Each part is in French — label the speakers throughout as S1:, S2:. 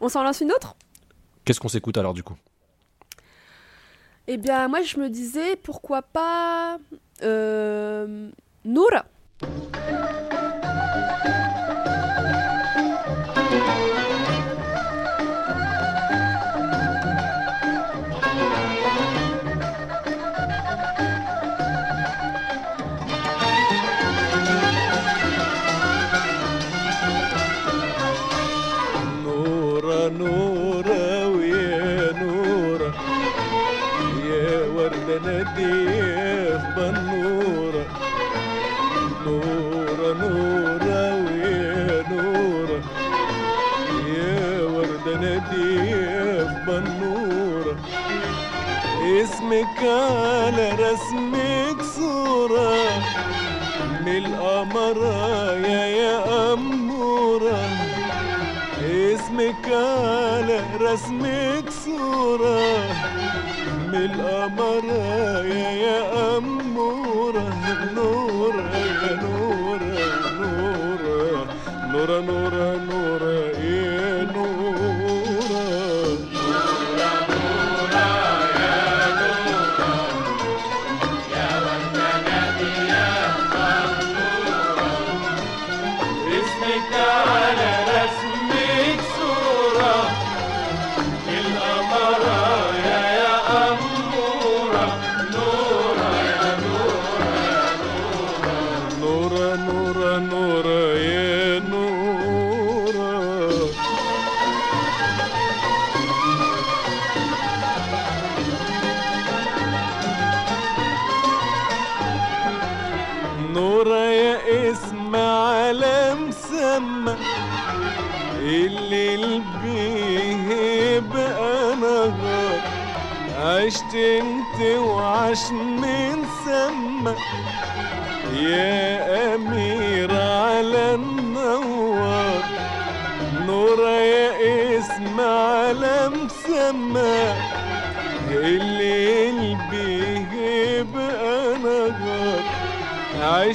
S1: On s'en lance une autre?
S2: Qu'est-ce qu'on s'écoute alors du coup?
S1: Eh bien, moi, je me disais, pourquoi pas... Euh... Noura
S3: اسمك على رسمك صورة. من القمرة يا يا أمورة. اسمك على رسمك صورة. من القمرة يا يا أمورة. نورة يا نورة نورة نورة نورة نورة.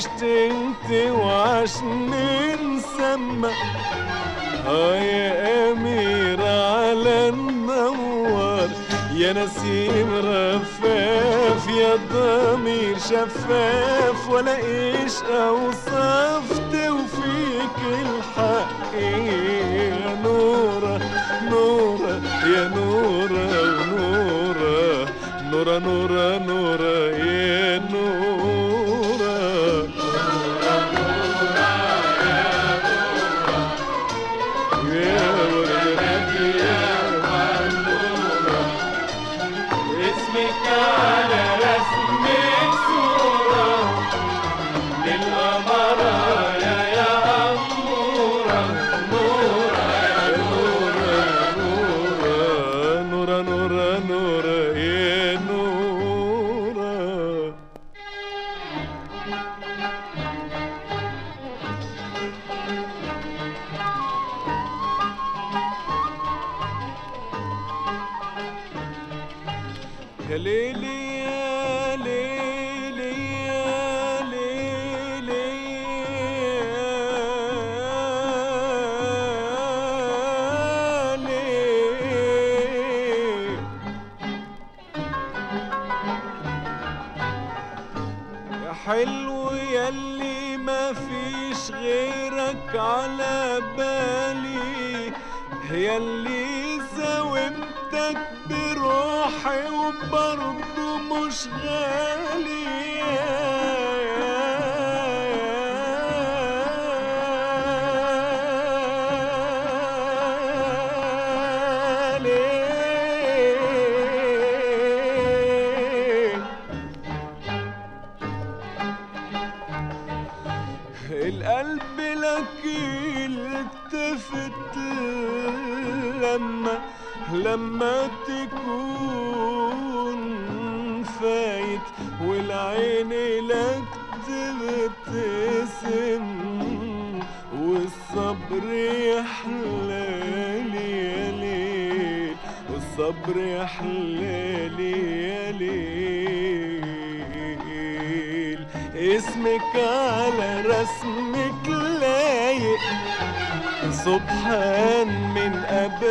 S3: عشت انت وعشني نسمى آه يا أمير على النوار يا نسيم رفاف يا ضمير شفاف ولا إيش أوصفت وفيك الحق يا نورة نورة يا نورة ونورة نورة نورة نورة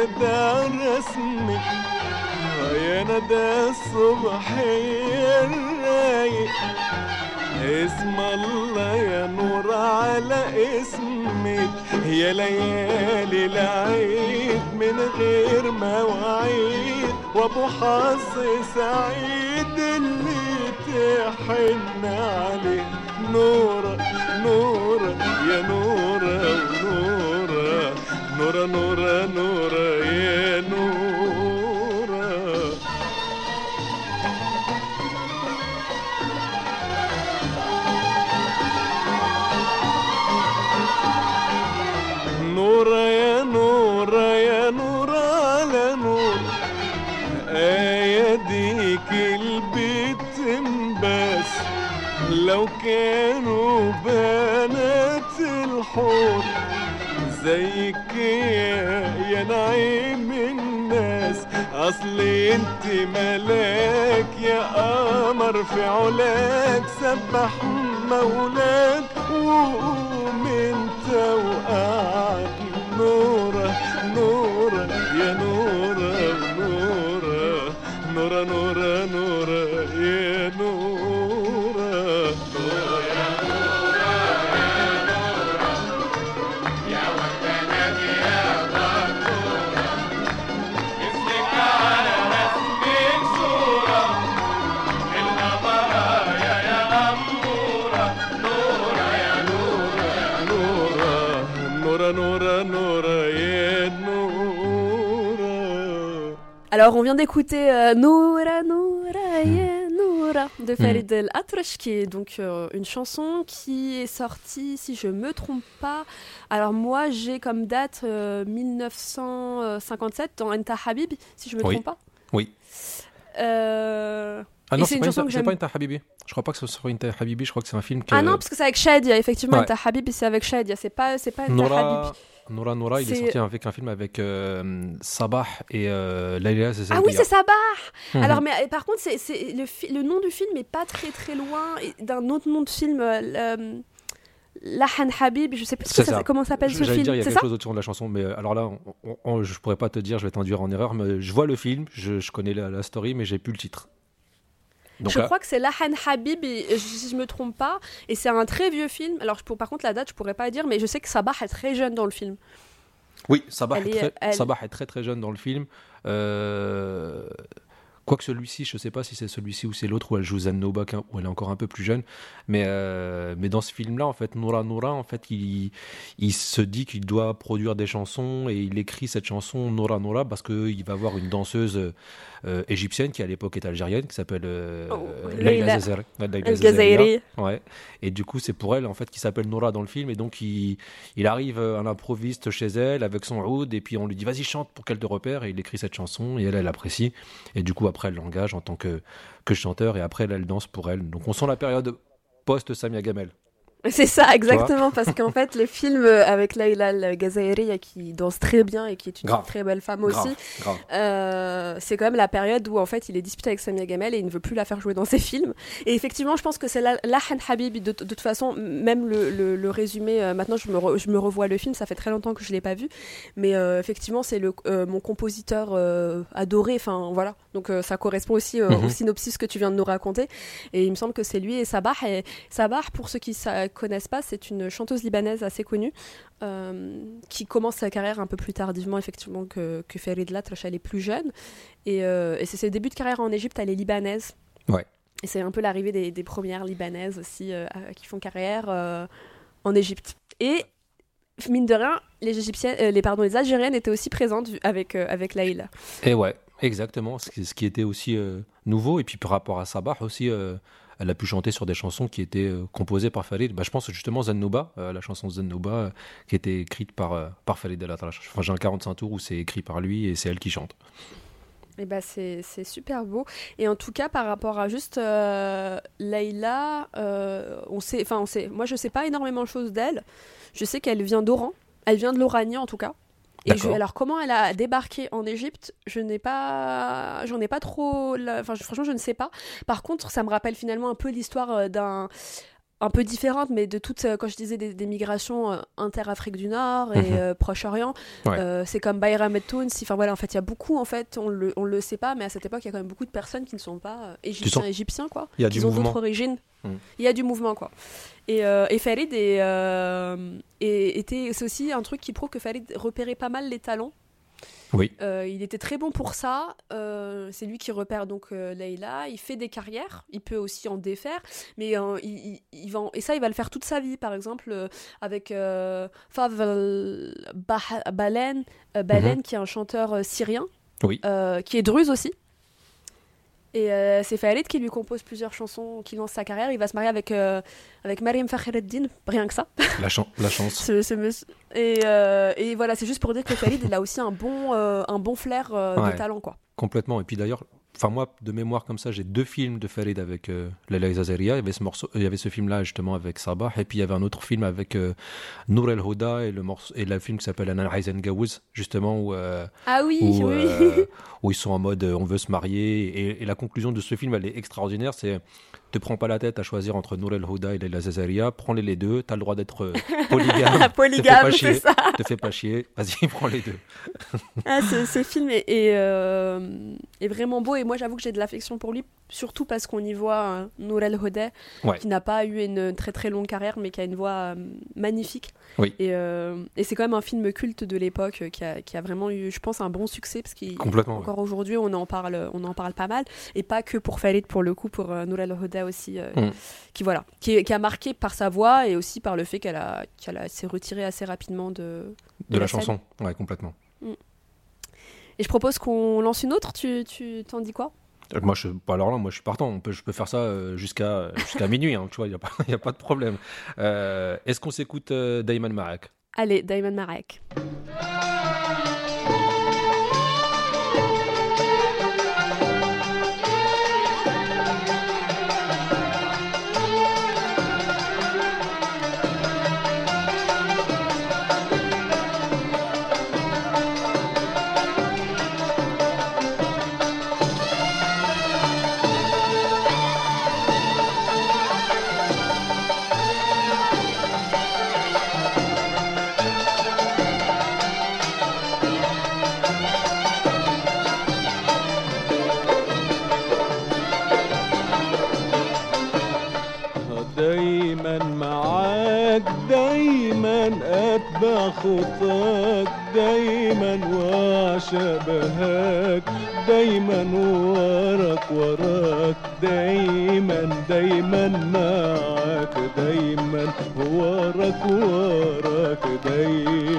S3: أبدع رسمك يا ندى الصبح يا الرايق اسم الله يا نور على اسمك يا ليالي العيد من غير مواعيد. وابو حظ سعيد اللي تحن عليه. نورة نورة يا نورة ونورة نورة نورة نورة اصل انت ملاك يا قمر في علاك سبح مولاك
S1: Alors, on vient d'écouter euh, Noura Noura yeah, Noura de Farid El Atrash, qui est donc euh, une chanson qui est sortie, si je me trompe pas. Alors, moi, j'ai comme date euh, 1957 dans Enta Habib, si je me
S2: Oui.
S1: trompe pas.
S2: Oui.
S1: Euh,
S2: Ah non,
S1: c'est
S2: c'est
S1: une
S2: pas, pas Inter Habibi. Je crois pas que ce soit Inter Habibi, je crois que c'est un film que.
S1: Ah non, parce que c'est avec Shadia, effectivement,
S2: Ouais.
S1: Enta Habib, c'est avec Shadia, c'est pas, pas Enta
S2: Nora,
S1: Habib.
S2: Nora Nora, il est sorti avec un film avec euh, Sabah et euh, Laila.
S1: Ah oui, c'est Sabah
S2: Mhm.
S1: Alors, mais euh, par contre, c'est, le, nom du film est pas très très loin d'un autre nom de film, euh, le- Lahan Habib, je sais plus ça-
S2: ça.
S1: comment s'appelle ce
S2: J'allais
S1: film.
S2: dire, il y a quelque chose autour de la chanson, mais euh, alors là, on- on- je pourrais pas te dire, je vais t'induire en erreur, mais je vois le film, je, je connais la, la story, mais j'ai plus le titre. Donc
S1: Je
S2: là,
S1: crois que c'est Lahan Habib, et, euh, si je me trompe pas, et c'est un très vieux film. Alors, pour- par contre, la date, je pourrais pas dire, mais je sais que Sabah est très jeune dans le film.
S2: oui, Sabah est,
S1: est-
S2: très,
S1: elle-
S2: Sabah est très très jeune dans le film. Euh, Quoique celui-ci, je sais pas si c'est celui-ci ou c'est l'autre où elle joue Zanoba, qu'un- où elle est encore un peu plus jeune. Mais, euh, mais dans ce film-là, en fait, Noura Noura, en fait, il, il se dit qu'il doit produire des chansons et il écrit cette chanson Noura Noura parce qu'il va voir une danseuse euh, égyptienne qui à l'époque est algérienne, qui s'appelle euh,
S1: Oh,
S2: Leila.
S1: Gazairi.
S2: Ouais. Et du coup, c'est pour elle, en fait, qui s'appelle Nora dans le film. Et donc, il, il arrive à l'improviste chez elle avec son oud. Et puis, on lui dit, vas-y, chante pour qu'elle te repère. Et il écrit cette chanson. Et elle, elle apprécie. Et du coup, après, elle l'engage en tant que, que chanteur. Et après, elle danse pour elle. Donc, on sent la période post-Samia Gamel.
S1: C'est ça, exactement, parce qu'en fait, le film euh, avec Laila El Gazairi, qui danse très bien et qui est une
S2: Grave.
S1: très belle femme aussi,
S2: Grave.
S1: Euh, c'est quand même la période où en fait il est disputé avec Samia Gamel et il ne veut plus la faire jouer dans ses films. Et effectivement, je pense que c'est la- Lahan Habib. De, de toute façon, même le, le- le résumé, euh, maintenant je me, re- je me revois le film, ça fait très longtemps que je l'ai pas vu, mais euh, effectivement c'est le euh, mon compositeur euh, adoré. Enfin voilà, donc euh, ça correspond aussi euh,
S2: Mhm.
S1: au synopsis que tu viens de nous raconter. Et il me semble que c'est lui et Sabah. Et Sabah, pour ceux qui ne connaissent pas, c'est une chanteuse libanaise assez connue euh, qui commence sa carrière un peu plus tardivement effectivement que, que Farid Latrash, elle est plus jeune et, euh, et c'est ses débuts de carrière en Égypte, elle est libanaise.
S2: Ouais.
S1: Et c'est un peu l'arrivée des, des premières libanaises aussi euh, qui font carrière en Égypte. Et mine de rien, les égyptiennes, les pardon, les algériennes étaient aussi présentes avec avec Laïla.
S2: Et ouais, exactement. Ce qui, était aussi nouveau. Et puis, par rapport à Sabah aussi, elle a pu chanter sur des chansons qui étaient euh, composées par Farid. Bah, je pense justement Zannouba, euh, la chanson Zannouba, euh, qui était écrite par, par Farid El Atrash. Enfin, j'ai un 45 tours où c'est écrit par lui et c'est elle qui chante.
S1: Et bah c'est super beau. Et en tout cas, par rapport à juste euh, on sait, enfin on sait, moi je sais pas énormément de choses d'elle. Je sais qu'elle vient d'Oran, elle vient de l'Oranie en tout cas. Et je- alors comment elle a débarqué en Égypte, je n'ai pas, j'en ai pas trop, la- enfin je- franchement je ne sais pas. Par contre, ça me rappelle finalement un peu l'histoire euh, d'un un peu différentes, mais de toutes, euh, quand je disais des, des migrations euh, inter-Afrique du Nord et
S2: Mhm.
S1: euh, Proche-Orient,
S2: Ouais.
S1: euh, c'est comme Bayram et Tounes. Enfin voilà, en fait, il y a beaucoup, en fait, on le, on le sait pas, mais à cette époque, il y a quand même beaucoup de personnes qui ne sont pas euh, égyptiens, égyptiens, quoi.
S2: Il y a
S1: qui
S2: du
S1: ont d'autres origines.
S2: Mhm.
S1: Il y a du mouvement, quoi. Et, et Farid est- était, c'est aussi un truc qui prouve que Farid repérait pas mal les talents.
S2: Oui.
S1: Euh, il était très bon pour ça. Euh, c'est lui qui repère donc euh, Leïla. Il fait des carrières. Il peut aussi en défaire, mais euh, il, va en- et ça il va le faire toute sa vie. Par exemple avec Bah- Balen, Balen qui est un chanteur syrien,
S2: Oui.
S1: qui est druze aussi. Et euh, c'est Farid qui lui compose plusieurs chansons, qui lance sa carrière. Il va se marier avec euh, avec Mariam Fakhreddin, rien que ça.
S2: La, chan- la chance.
S1: Ce- ce monsieur- Et, euh, et voilà, c'est juste pour dire que Farid, il a aussi un bon, un bon flair
S2: Ouais.
S1: de talent, quoi.
S2: Complètement. Et puis d'ailleurs, enfin moi, de mémoire comme ça, j'ai deux films de Farid avec euh, Leila Zazaria. Il y avait ce morceau, il y avait ce film-là justement avec Sabah, et puis il y avait un autre film avec euh, Nour El Houda et le morceau et le film qui s'appelle Anan Aizen Gawouz, justement où, euh,
S1: Ah oui,
S2: où,
S1: oui.
S2: euh, où ils sont en mode on veut se marier. Et, et la conclusion de ce film, elle est extraordinaire. C'est te prends pas la tête à choisir entre Nour El Houda et Leila Zazaria. Prends-les les deux. T'as le droit d'être euh, polygame.
S1: Polygame,
S2: pas
S1: c'est ça.
S2: te fais pas chier. Vas-y, prends les deux.
S1: Ah, ce, ce film est, est, euh, est vraiment beau et moi j'avoue que j'ai de l'affection pour lui, surtout parce qu'on y voit euh, Nour El
S2: Ouais.
S1: qui n'a pas eu une très très longue carrière mais qui a une voix euh, magnifique.
S2: Oui.
S1: Et, euh, et c'est quand même un film culte de l'époque qui a, qui a vraiment eu, je pense, un bon succès parce qu'encore aujourd'hui on en parle, on en parle pas mal et pas que pour Farid pour le coup, pour Nour El Aussi, euh,
S2: Mm.
S1: qui voilà, qui, qui a marqué par sa voix et aussi par le fait qu'elle a, qu'elle a s'est retirée assez rapidement de,
S2: De, la, chanson. Ouais, complètement.
S1: Et je propose qu'on lance une autre. Tu, tu t'en dis quoi?
S2: Euh, Moi, je, alors là, moi, je suis partant. On peut, je peux faire ça euh, jusqu'à jusqu'à minuit. hein, tu vois, il n'y a, a pas de problème. Euh, Est-ce qu'on s'écoute euh, Dayman Marek?
S1: Allez, Diamond Marek.
S3: اتبع خطاك دايما وشبهك دايما وراك وراك دايما دايما معاك دايما وراك وراك دايما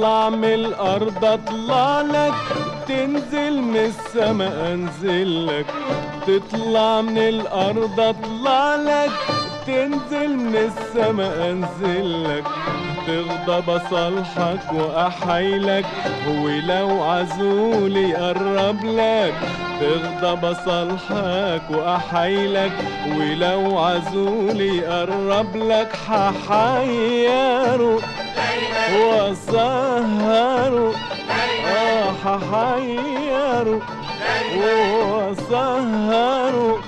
S3: تطلع من الأرض اطلع لك تنزل من السما أنزل لك. تطلع من الأرض اطلع لك تنزل من السما أنزل لك. تغضب اصالحك واحايلك ولو عزولي قرب لك. تغضب اصالحك واحايلك ولو عزولي قرب لك. ححيره وسهروا آه ححيروا وسهروا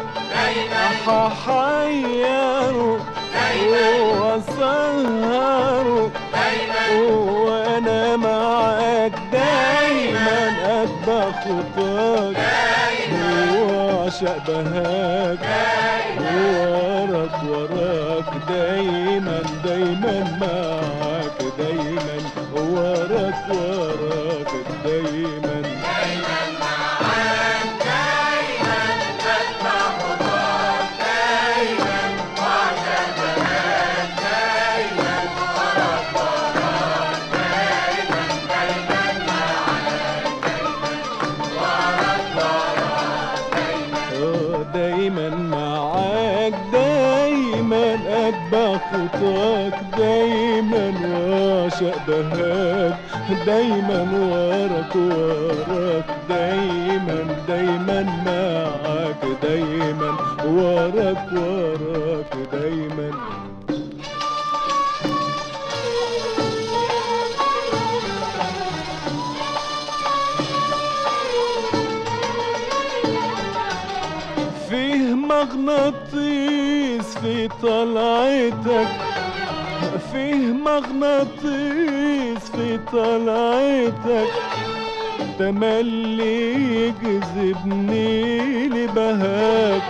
S3: ححيروا وسهروا وأنا معاك دايما اتبع خطاك واعشق بهاك وراك وراك دايما دايما معاك وراك دايما. دايما معاك دايما خطاك دايما دايما دايما دايما معاك دايما دايما دايما معاك دايما أتبع خطاك دايما واعشق بهاك دايما وراك وراك دايما دايما معاك دايما وراك وراك دايما. فيه مغناطيس في طلعتك فيه مغناطيس في طلعتك. تملي يجذبني لبهاك.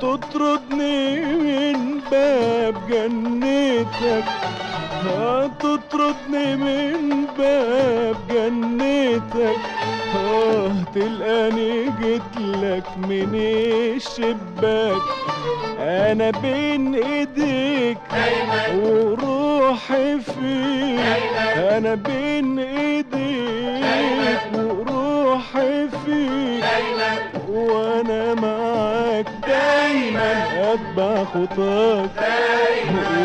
S3: تطردني من باب جنتك. تطردني من باب جنتك. آه تلقاني جيتلك من الشباك. أنا بين إيديك وروحي فيك. أنا بين إيديك وروحي فيك. وأنا معاك دايما. اتبع خطاك.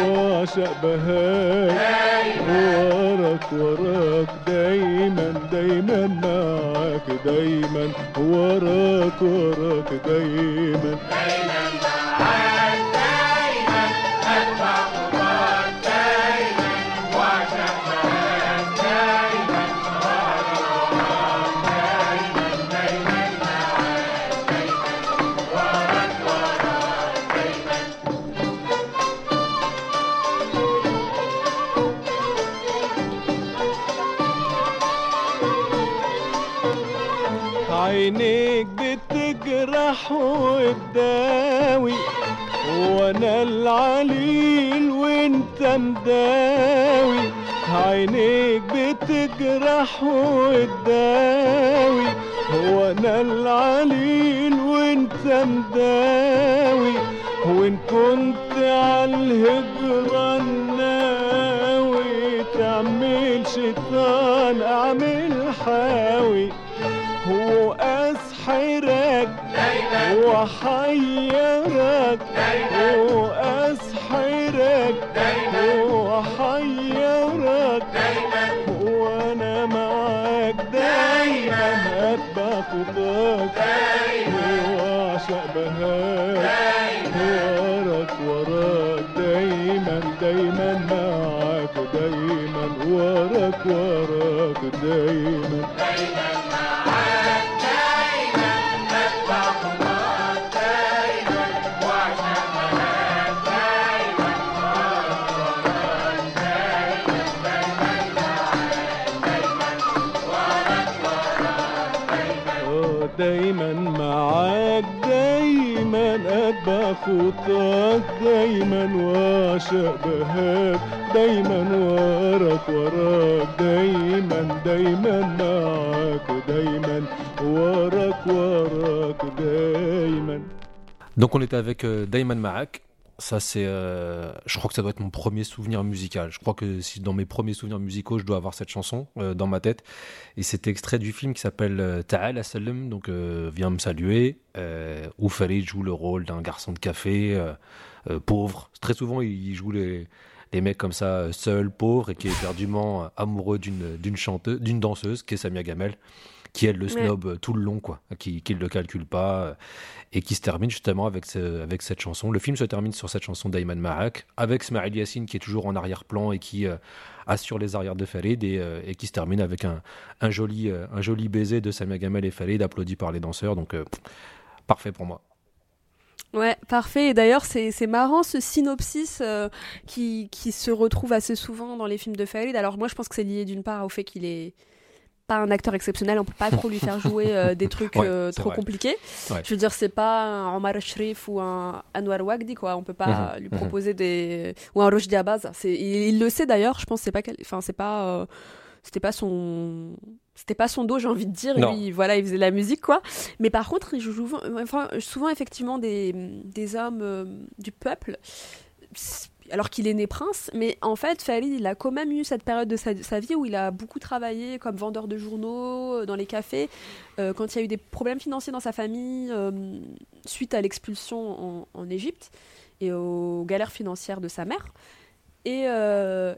S3: واعشق بهاك وراك وراك. دايما دايما معاك. دايما. وراك وراك. دايما. عينيك وتداوي وأنا العليل وأنت مداوي. عينيك بتجرح وتداوي وأنا العليل وحيرك وأسحرك وحيرك وأنا معاك دايما اتبع خطاك واعشق بهاك وراك وراك دايما دايما معاك دايما وراك وراك دايما آه، خطاك دايما واعشق بهاك دايما وراك وراك دايما دايما معاك دايما وراك وراك دايما
S2: on était avec euh, Daiman Marak. Ça c'est, euh, je crois que ça doit être mon premier souvenir musical. Je crois que si dans mes premiers souvenirs musicaux, je dois avoir cette chanson euh, dans ma tête. Et c'est extrait du film qui s'appelle euh, Ta'al Assalam, donc viens me saluer. Où Farid joue le rôle d'un garçon de café pauvre. Très souvent, il joue les mecs comme ça, seuls, pauvres, et qui est éperdument euh, amoureux d'une chanteuse, d'une danseuse, qui est Samia Gamel, qui elle le snob euh, tout le long, quoi, qui qui ne le calcule pas, euh, et qui se termine justement avec ce- avec cette chanson. Le film se termine sur cette chanson d'Ayman Marak, avec Smaïl Yassine qui est toujours en arrière-plan et qui euh, assure les arrières de Farid, et, euh, et qui se termine avec un un joli un joli baiser de Samia Gamel et Farid, applaudi par les danseurs. Donc euh, parfait pour moi.
S1: Ouais, parfait. Et d'ailleurs, c'est c'est marrant ce synopsis euh, qui, qui se retrouve assez souvent dans les films de Farid. Alors moi, je pense que c'est lié d'une part au fait qu'il est pas un acteur exceptionnel, on peut pas trop lui faire jouer euh, des trucs euh, trop
S2: vrai.
S1: compliqués.
S2: Ouais.
S1: Je veux dire, c'est pas un Omar Sharif ou un Anwar Wagdi quoi. On peut pas
S2: Mhm,
S1: lui
S2: mhm.
S1: proposer des ou un Roche Diabaz. Il, il le sait d'ailleurs. Je pense c'est pas quel- enfin c'est pas euh, c'était pas son c'était pas son dos j'ai envie de dire
S2: Non.
S1: lui voilà il faisait de la musique quoi mais par contre il joue souvent, enfin, souvent effectivement des, des hommes du peuple alors qu'il est né prince mais en fait Farid il a quand même eu cette période de sa, vie où il a beaucoup travaillé comme vendeur de journaux euh, dans les cafés Euh, quand il y a eu des problèmes financiers dans sa famille euh, suite à l'expulsion en, Égypte et aux galères financières de sa mère. Et,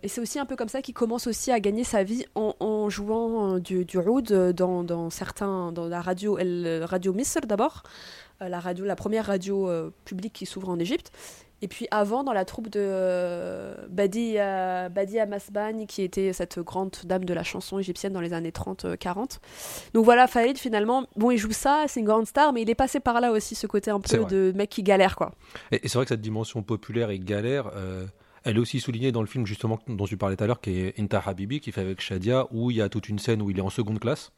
S1: c'est aussi un peu comme ça qu'il commence aussi à gagner sa vie en, jouant du, du oud dans, certains dans la radio radio Misr d'abord la la première radio publique qui s'ouvre en Égypte et puis avant dans la troupe de euh, Badia Badia Masbani qui était cette grande dame de la chanson égyptienne dans les années 30-40 donc voilà Faïd finalement bon il joue ça c'est une grande star mais il est passé par là aussi ce côté un peu de mec qui galère quoi.
S2: Et, et c'est vrai que cette dimension populaire et galère, euh, elle est aussi soulignée dans le film justement dont tu parlais tout à l'heure, qui est Inta Habibi, qui fait avec Shadia, où il y a toute une scène où il est en seconde classe,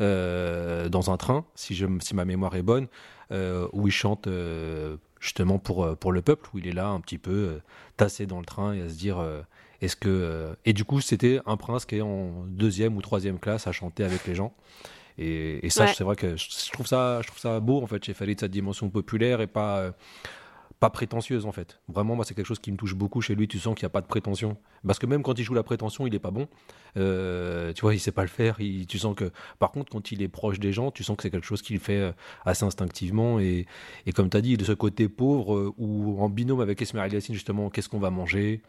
S2: euh, dans un train, si, je, si ma mémoire est bonne, euh, où il chante euh, justement pour, euh, pour le peuple, où il est là un petit peu euh, tassé dans le train et à se dire... euh, est-ce que et du coup c'était un prince qui est en deuxième ou troisième classe à chanter avec les gens et, et ça
S1: Ouais.
S2: c'est vrai que je, trouve ça je trouve ça beau en fait chez Farid cette dimension populaire et pas pas prétentieuse en fait. Vraiment, moi, c'est quelque chose qui me touche beaucoup chez lui. Tu sens qu'il n'y a pas de prétention. Parce que même quand il joue la prétention, il est pas bon. Euh, tu vois, il sait pas le faire. Tu sens que, par contre, quand il est proche des gens, tu sens que c'est quelque chose qu'il fait euh, assez instinctivement. Et, et comme tu as dit, de ce côté pauvre, euh, ou en binôme avec Esmeralda Yassine, justement, qu'est-ce qu'on va manger?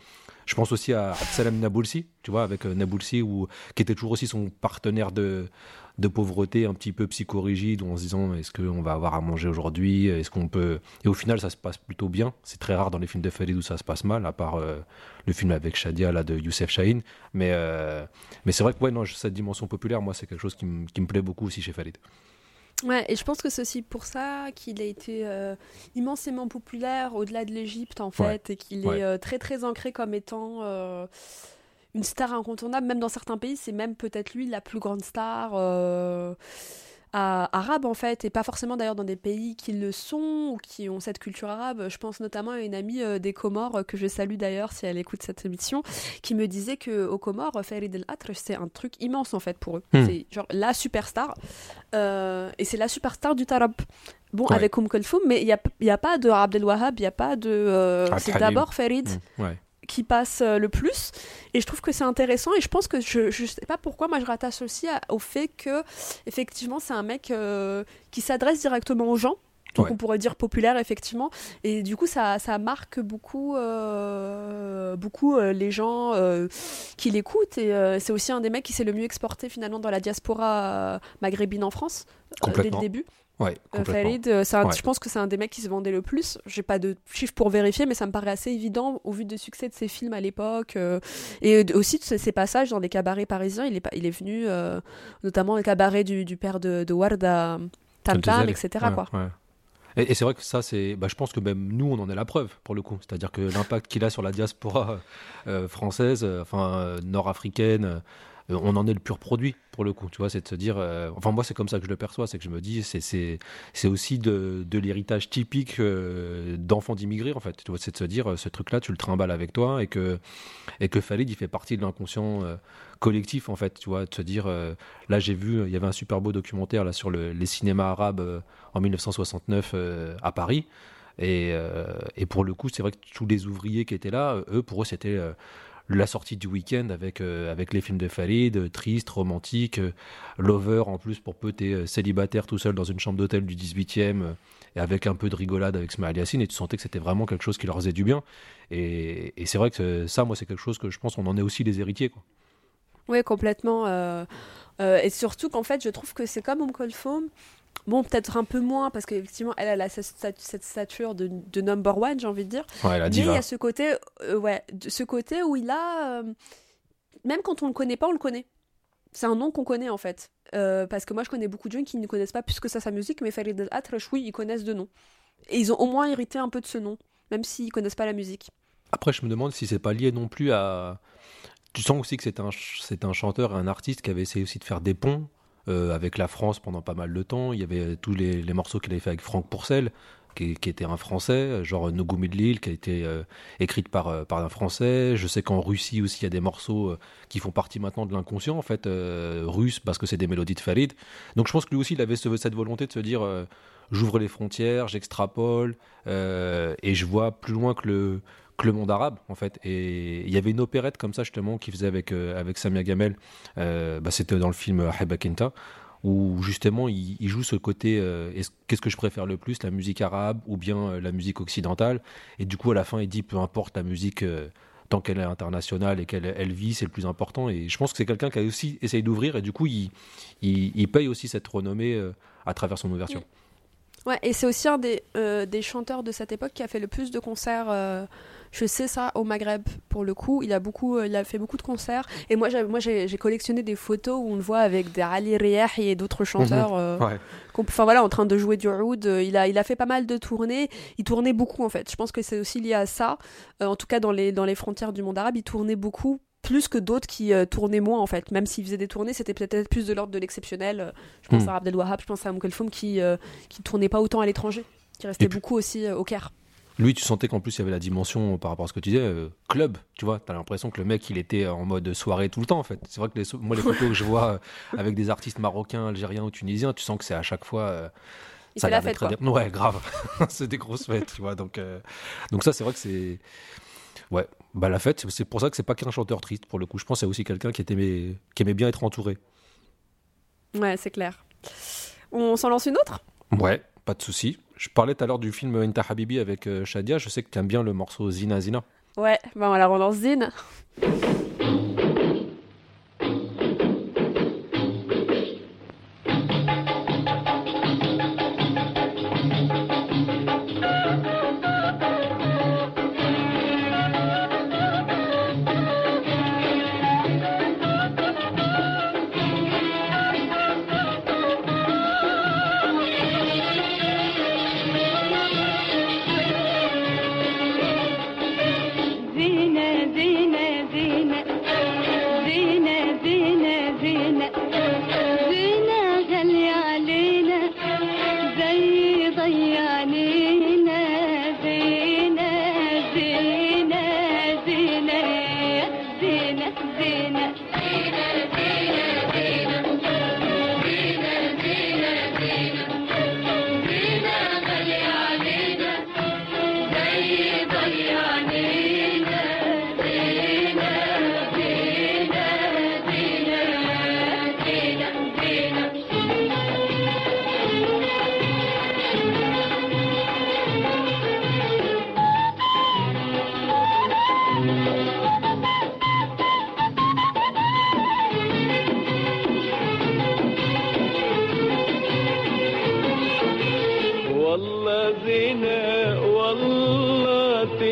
S2: Je pense aussi à Absalam Naboulsi, tu vois, avec Naboulsi, où, qui était toujours aussi son partenaire de, de pauvreté un petit peu psychorigide, où en se disant est-ce qu'on va avoir à manger aujourd'hui? Est-ce qu'on peut? Et au final, ça se passe plutôt bien. C'est très rare dans les films de Farid où ça se passe mal, à part euh, le film avec Shadia là, de Youssef Chahine. Mais, euh, mais c'est vrai que ouais, non, cette dimension populaire, moi, c'est quelque chose qui, me- qui me plaît beaucoup aussi chez Farid.
S1: Ouais, et je pense que c'est aussi pour ça qu'il a été euh, immensément populaire au-delà de l'Égypte, en fait,
S2: Ouais.
S1: et qu'il
S2: Ouais.
S1: est très très ancré comme étant une star incontournable. Même dans certains pays, c'est même peut-être lui la plus grande star euh, à- arabe, en fait, et pas forcément d'ailleurs dans des pays qui le sont ou qui ont cette culture arabe. Je pense notamment à une amie euh, des Comores, que je salue d'ailleurs si elle écoute cette émission, qui me disait que aux Comores, Farid El Atrash, c'est un truc immense en fait pour eux.
S2: Hmm.
S1: C'est genre la superstar. Euh, et c'est la superstar du tarab. Bon,
S2: Ouais.
S1: avec Oum Kulthum, mais il n'y a, y a pas de Abdel Wahab, il n'y a pas de. euh,
S2: Abd
S1: c'est d'abord Farid
S2: Mm, ouais.
S1: Qui passe euh, le plus. Et je trouve que c'est intéressant. Et je pense que je, je sais pas pourquoi, moi je rattache aussi à- au fait que, effectivement, c'est un mec euh, qui s'adresse directement aux gens. Donc
S2: Ouais.
S1: on pourrait dire populaire, effectivement. Et du coup, ça, ça marque beaucoup, euh, beaucoup euh, les gens euh, qui l'écoutent. Et c'est aussi un des mecs qui s'est le mieux exporté finalement dans la diaspora maghrébine en France, dès le début.
S2: Ouais,
S1: Euh, euh, c'est un-
S2: Ouais.
S1: je pense que c'est un des mecs qui se vendait le plus. J'ai pas de chiffres pour vérifier, mais ça me paraît assez évident au vu du succès de ses films à l'époque euh, et aussi de ses passages dans les cabarets parisiens. Il est, il est venu euh, notamment le cabaret du, du père de, de Warda, Tam Tam, etc.
S2: Ouais,
S1: Quoi.
S2: ouais. Et, et c'est vrai que ça, c'est, bah, je pense que même nous, on en est la preuve pour le coup. C'est-à-dire que l'impact qu'il a sur la diaspora euh, française, enfin nord-africaine, euh, on en est le pur produit pour le coup. Tu vois, c'est de se dire, euh, enfin moi, c'est comme ça que je le perçois, c'est que je me dis, c'est aussi de, l'héritage typique euh, d'enfants d'immigrés en fait. Tu vois, c'est de se dire, ce truc-là, tu le trimbales avec toi et que et que Khalid, il fait partie de l'inconscient. collectif en fait tu vois de se dire là j'ai vu il y avait un super beau documentaire là sur le- les cinémas arabes en 1969 euh, à Paris et, pour le coup c'est vrai que tous les ouvriers qui étaient là eux pour eux c'était la sortie du week-end avec euh, avec les films de Farid euh, triste romantique euh, lover en plus pour peu t'es célibataire tout seul dans une chambre d'hôtel du 18e euh, et avec un peu de rigolade avec Smail Yassine et tu sentais que c'était vraiment quelque chose qui leur faisait du bien et, c'est vrai que ça moi c'est quelque chose que je pense on en est aussi les héritiers quoi.
S1: Oui, complètement. et surtout qu'en fait, je trouve que c'est comme Oum Kulthum. Bon, peut-être un peu moins, parce qu'effectivement, elle, elle a cette, stat- cette stature de, de number one, j'ai envie de dire.
S2: ouais
S1: Mais il y a ce côté, euh, ouais, de- ce côté où il a, euh, même quand on le connaît pas, on le connaît. C'est un nom qu'on connaît en fait. Euh, parce que moi, je connais beaucoup de gens qui ne connaissent pas plus que ça sa musique, mais Farid El Atrash, oui, ils connaissent de nom. Et ils ont au moins hérité un peu de ce nom, même s'ils connaissent pas la musique.
S2: Après, je me demande si c'est pas lié non plus à. Tu sens aussi que c'est un, ch- un chanteur un artiste qui avait essayé aussi de faire des ponts avec la France pendant pas mal de temps. Il y avait tous les, morceaux qu'il avait fait avec Franck Pourcel, qui, était un Français, genre No Midlil, qui a été euh, écrite par, euh, par un Français. Je sais qu'en Russie aussi, il y a des morceaux euh, qui font partie maintenant de l'inconscient, en fait, euh, russe, parce que c'est des mélodies de Farid. Donc je pense que lui aussi, il avait ce- cette volonté de se dire euh, j'ouvre les frontières, j'extrapole, euh, et je vois plus loin que le que le monde arabe en fait et il y avait une opérette comme ça justement qu'il faisait avec euh, avec Samia Gamel euh, bah, c'était dans le film Habakinta où justement il, joue ce côté euh, est-ce- qu'est-ce que je préfère le plus, la musique arabe ou bien euh, la musique occidentale? Et du coup, à la fin, il dit peu importe la musique. euh, Tant qu'elle est internationale et qu'elle elle vit, c'est le plus important. Et je pense que c'est quelqu'un qui a aussi essayé d'ouvrir et du coup, il, il, il paye aussi cette renommée euh, à travers son ouverture.
S1: Ouais, et c'est aussi un des, euh, des chanteurs de cette époque qui a fait le plus de concerts. euh, je sais ça au Maghreb pour le coup. Il a beaucoup, euh, il a fait beaucoup de concerts. Et moi, j'ai, moi, j'ai, j'ai collectionné des photos où on le voit avec des Ali Riahi et d'autres chanteurs.
S2: Ouais.
S1: qu'on- Enfin voilà, en train de jouer du oud. Il a, il a fait pas mal de tournées. Il tournait beaucoup en fait. Je pense que c'est aussi lié à ça. En tout cas, dans les, dans les frontières du monde arabe, il tournait beaucoup. Plus que d'autres qui euh, tournaient moins en fait. Même s'il faisait des tournées, c'était peut-être plus de l'ordre de l'exceptionnel. Euh, Je pense
S2: Hmm.
S1: à Abdel Wahab, je pense à Moukelfoum qui, euh, qui tournait pas autant à l'étranger. Qui restait
S2: puis-
S1: beaucoup aussi euh, au Caire.
S2: Lui, tu sentais qu'en plus, il y avait la dimension par rapport à ce que tu disais, club, tu vois. T'as l'impression que le mec, il était en mode soirée tout le temps, en fait. C'est vrai que les, moi, les photos que je vois avec des artistes marocains, algériens ou tunisiens, tu sens que c'est à chaque fois.
S1: Il
S2: ça a
S1: fait la fête quoi.
S2: très bien. Ouais, grave. c'est des grosses fêtes, tu vois. Donc, donc ça, c'est vrai que c'est. Ouais, bah la fête, c'est- pour ça que c'est pas qu'un chanteur triste, pour le coup. Je pense que c'est aussi quelqu'un qui, aimait... qui aimait bien être entouré.
S1: Ouais, c'est clair. On s'en lance une autre?
S2: Ouais, pas de souci. Je parlais tout à l'heure du film Inta Habibi avec euh, Shadia. Je sais que tu aimes bien le morceau Zina Zina.
S1: Ouais, ben on la relance Zine.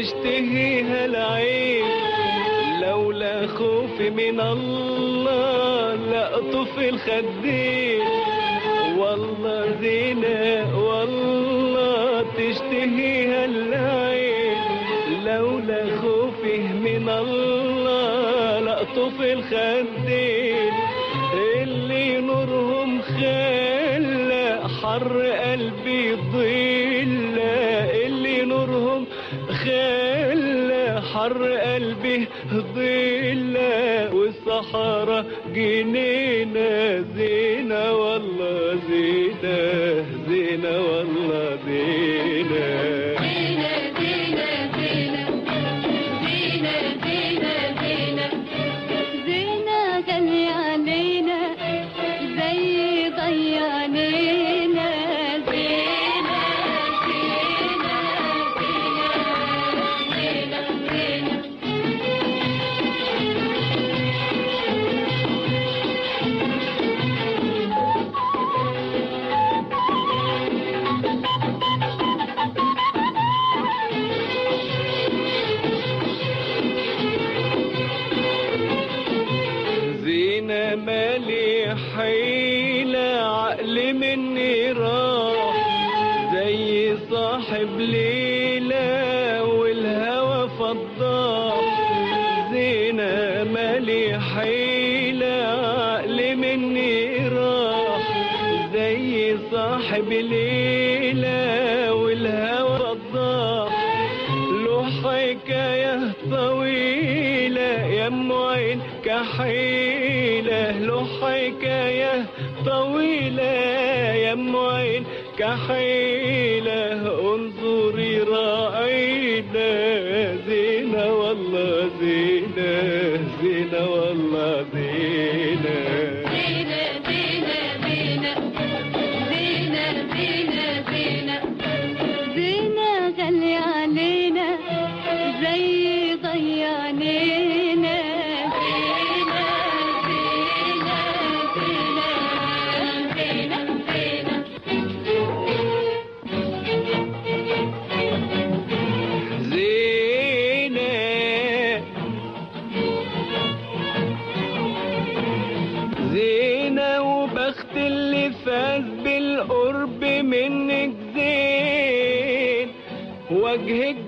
S3: تشتهيها العين لولا خوفي من الله لأطف الخدين والله زينة والله تشتهيها العين لولا خوفي من الله لأطف الخدين اللي نورهم خلى حر قلبي ضل والصحراء جنينة زينة والله زينة.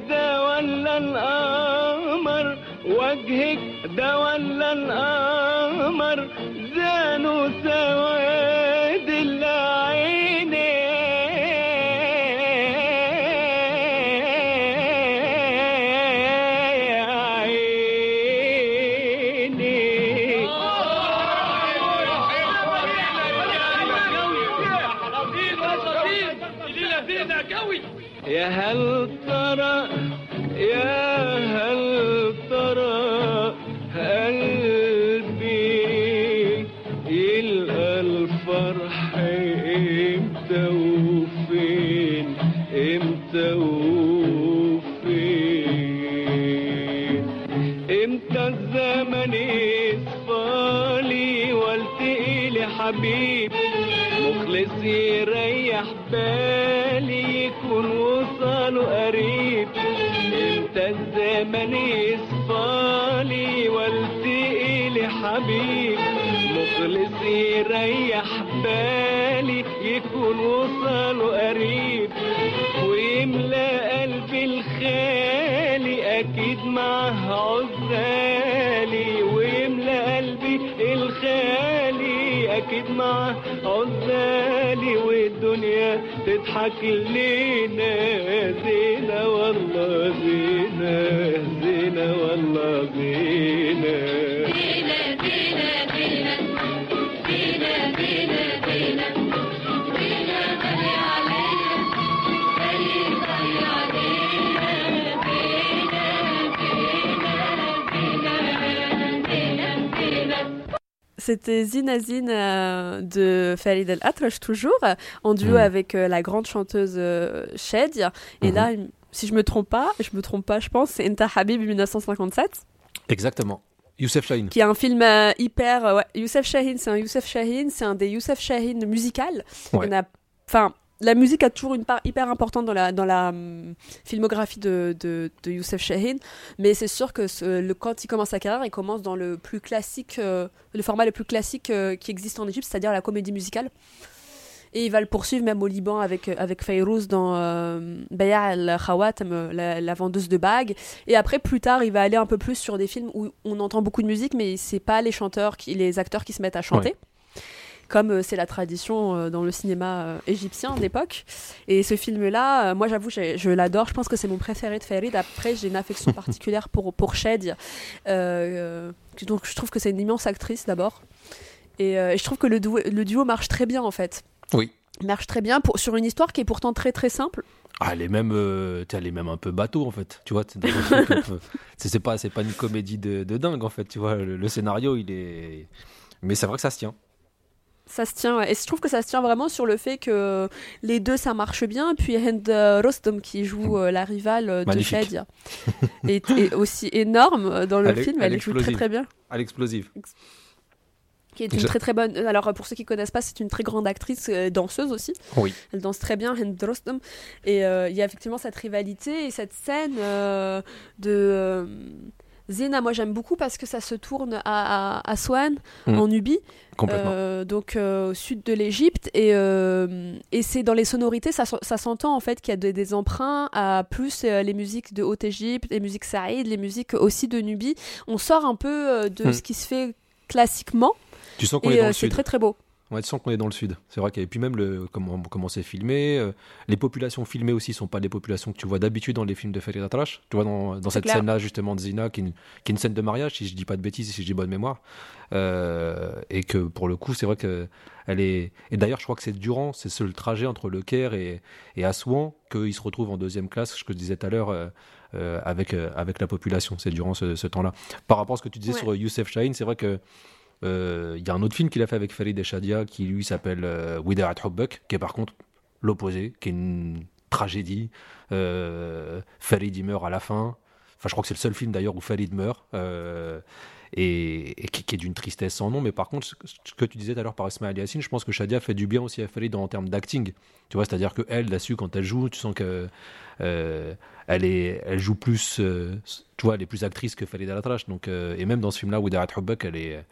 S3: ده ولا القمر وجهك ده ولا القمر زانوا سواد العين حق لينا
S1: C'était Zinazine euh, de Farid El Atrash, toujours, en duo
S2: Mhm.
S1: avec euh, la grande chanteuse euh, Shadia. Et là, il- si je me trompe pas, je me trompe pas, je pense, c'est Enta Habib 1957,
S2: Exactement. Youssef Chahine.
S1: qui est un film euh, hyper. euh, ouais, Youssef Chahine, c'est un Youssef Chahine, c'est un des Youssef Chahine musical.
S2: Ouais.
S1: Enfin. La musique a toujours une part hyper importante dans la, dans la hum, filmographie de, de, Youssef Chahine, mais c'est sûr que le, quand il commence sa carrière, il commence dans le plus classique, euh, le format le plus classique euh, qui existe en Égypte, c'est-à-dire la comédie musicale. Et il va le poursuivre même au Liban avec, euh, avec Fayrouz dans euh, la, la vendeuse de bagues. Et après, plus tard, il va aller un peu plus sur des films où on entend beaucoup de musique, mais c'est pas les chanteurs, qui, les acteurs qui se mettent à chanter. Comme euh, c'est la tradition euh, dans le cinéma euh, égyptien d'époque. Et ce film-là, moi j'avoue, je l'adore. Je pense que c'est mon préféré de Farid. Après, j'ai une affection particulière pour, pour Shed. Euh, donc je trouve que c'est une immense actrice d'abord. Et, euh, et je trouve que le duo, le duo marche très bien en fait.
S2: Oui.
S1: Il marche très bien pour, sur une histoire qui est pourtant très très simple.
S2: Ah, elle est même, euh, t'sais, elle est même un peu bateau en fait. Tu vois, c'est pas, c'est pas une comédie de, de dingue en fait. Tu vois, le, le scénario il est, mais c'est vrai que ça se tient.
S1: Ça se tient, ouais. et je trouve que ça se tient vraiment sur le fait que les deux ça marche bien. Puis euh, Rostom qui joue euh, la rivale euh, de. Shadia est, est aussi énorme euh, dans le
S2: Elle
S1: film.
S2: elle
S1: joue très très bien.
S2: À l'explosive.
S1: Qui est une
S2: Je-
S1: très très bonne. Alors pour ceux qui connaissent pas, c'est une très grande actrice euh, danseuse aussi.
S2: Oui.
S1: Elle danse très bien, Hind Rostom. Et euh, il y a effectivement cette rivalité et cette scène de. Zena, moi j'aime beaucoup parce que ça se tourne à, à, à Swan,
S2: Mm.
S1: en Nubie.
S2: Complètement.
S1: Euh, donc euh, au sud de l'Égypte et, euh, et c'est dans les sonorités ça, s'entend en fait qu'il y a des, des emprunts à plus les musiques de Haute-Égypte les musiques Saïd les musiques aussi de Nubie on sort un peu de
S2: Hmm.
S1: ce qui se fait classiquement
S2: tu sens qu'on est dans le
S1: c'est
S2: sud.
S1: très très beau
S2: Tu sens qu'on est dans le sud. C'est vrai qu'il y a- puis même le comment comment c'est filmé, euh, les populations filmées aussi sont pas les populations que tu vois d'habitude dans les films de Farid Atrash. Tu vois dans, dans cette scène-là justement de Zina qui est, une, qui est une scène de mariage si je dis pas de bêtises, si je dis bonne mémoire, Euh, et que pour le coup c'est vrai que elle est. Et d'ailleurs je crois que c'est durant c'est ce le trajet entre le Caire et, et Assouan qu'il se retrouve en deuxième classe, ce que je disais tout à l'heure. euh, avec, avec la population, c'est durant ce, ce temps-là. Par rapport à ce que tu disais
S1: Ouais.
S2: sur Youssef Chahine, c'est vrai que Il y a un autre film qu'il a fait avec Farid et Shadia qui lui s'appelle euh, Widaat Hubbek, qui est par contre l'opposé, qui est une tragédie. Euh, Farid il meurt à la fin. Enfin, je crois que c'est le seul film d'ailleurs où Farid meurt. euh, et, qui, est d'une tristesse sans nom. Mais par contre, ce que- que tu disais tout à l'heure par Ismaël Yassine, je pense que Shadia fait du bien aussi à Farid en termes d'acting. Tu vois, c'est-à-dire qu'elle, là-dessus, quand elle joue, tu sens que euh, elle, elle joue plus, euh, tu vois, elle est plus actrice que Farid Alatrash. Donc, euh, et même dans ce film-là, Widaat Hubbek, elle est,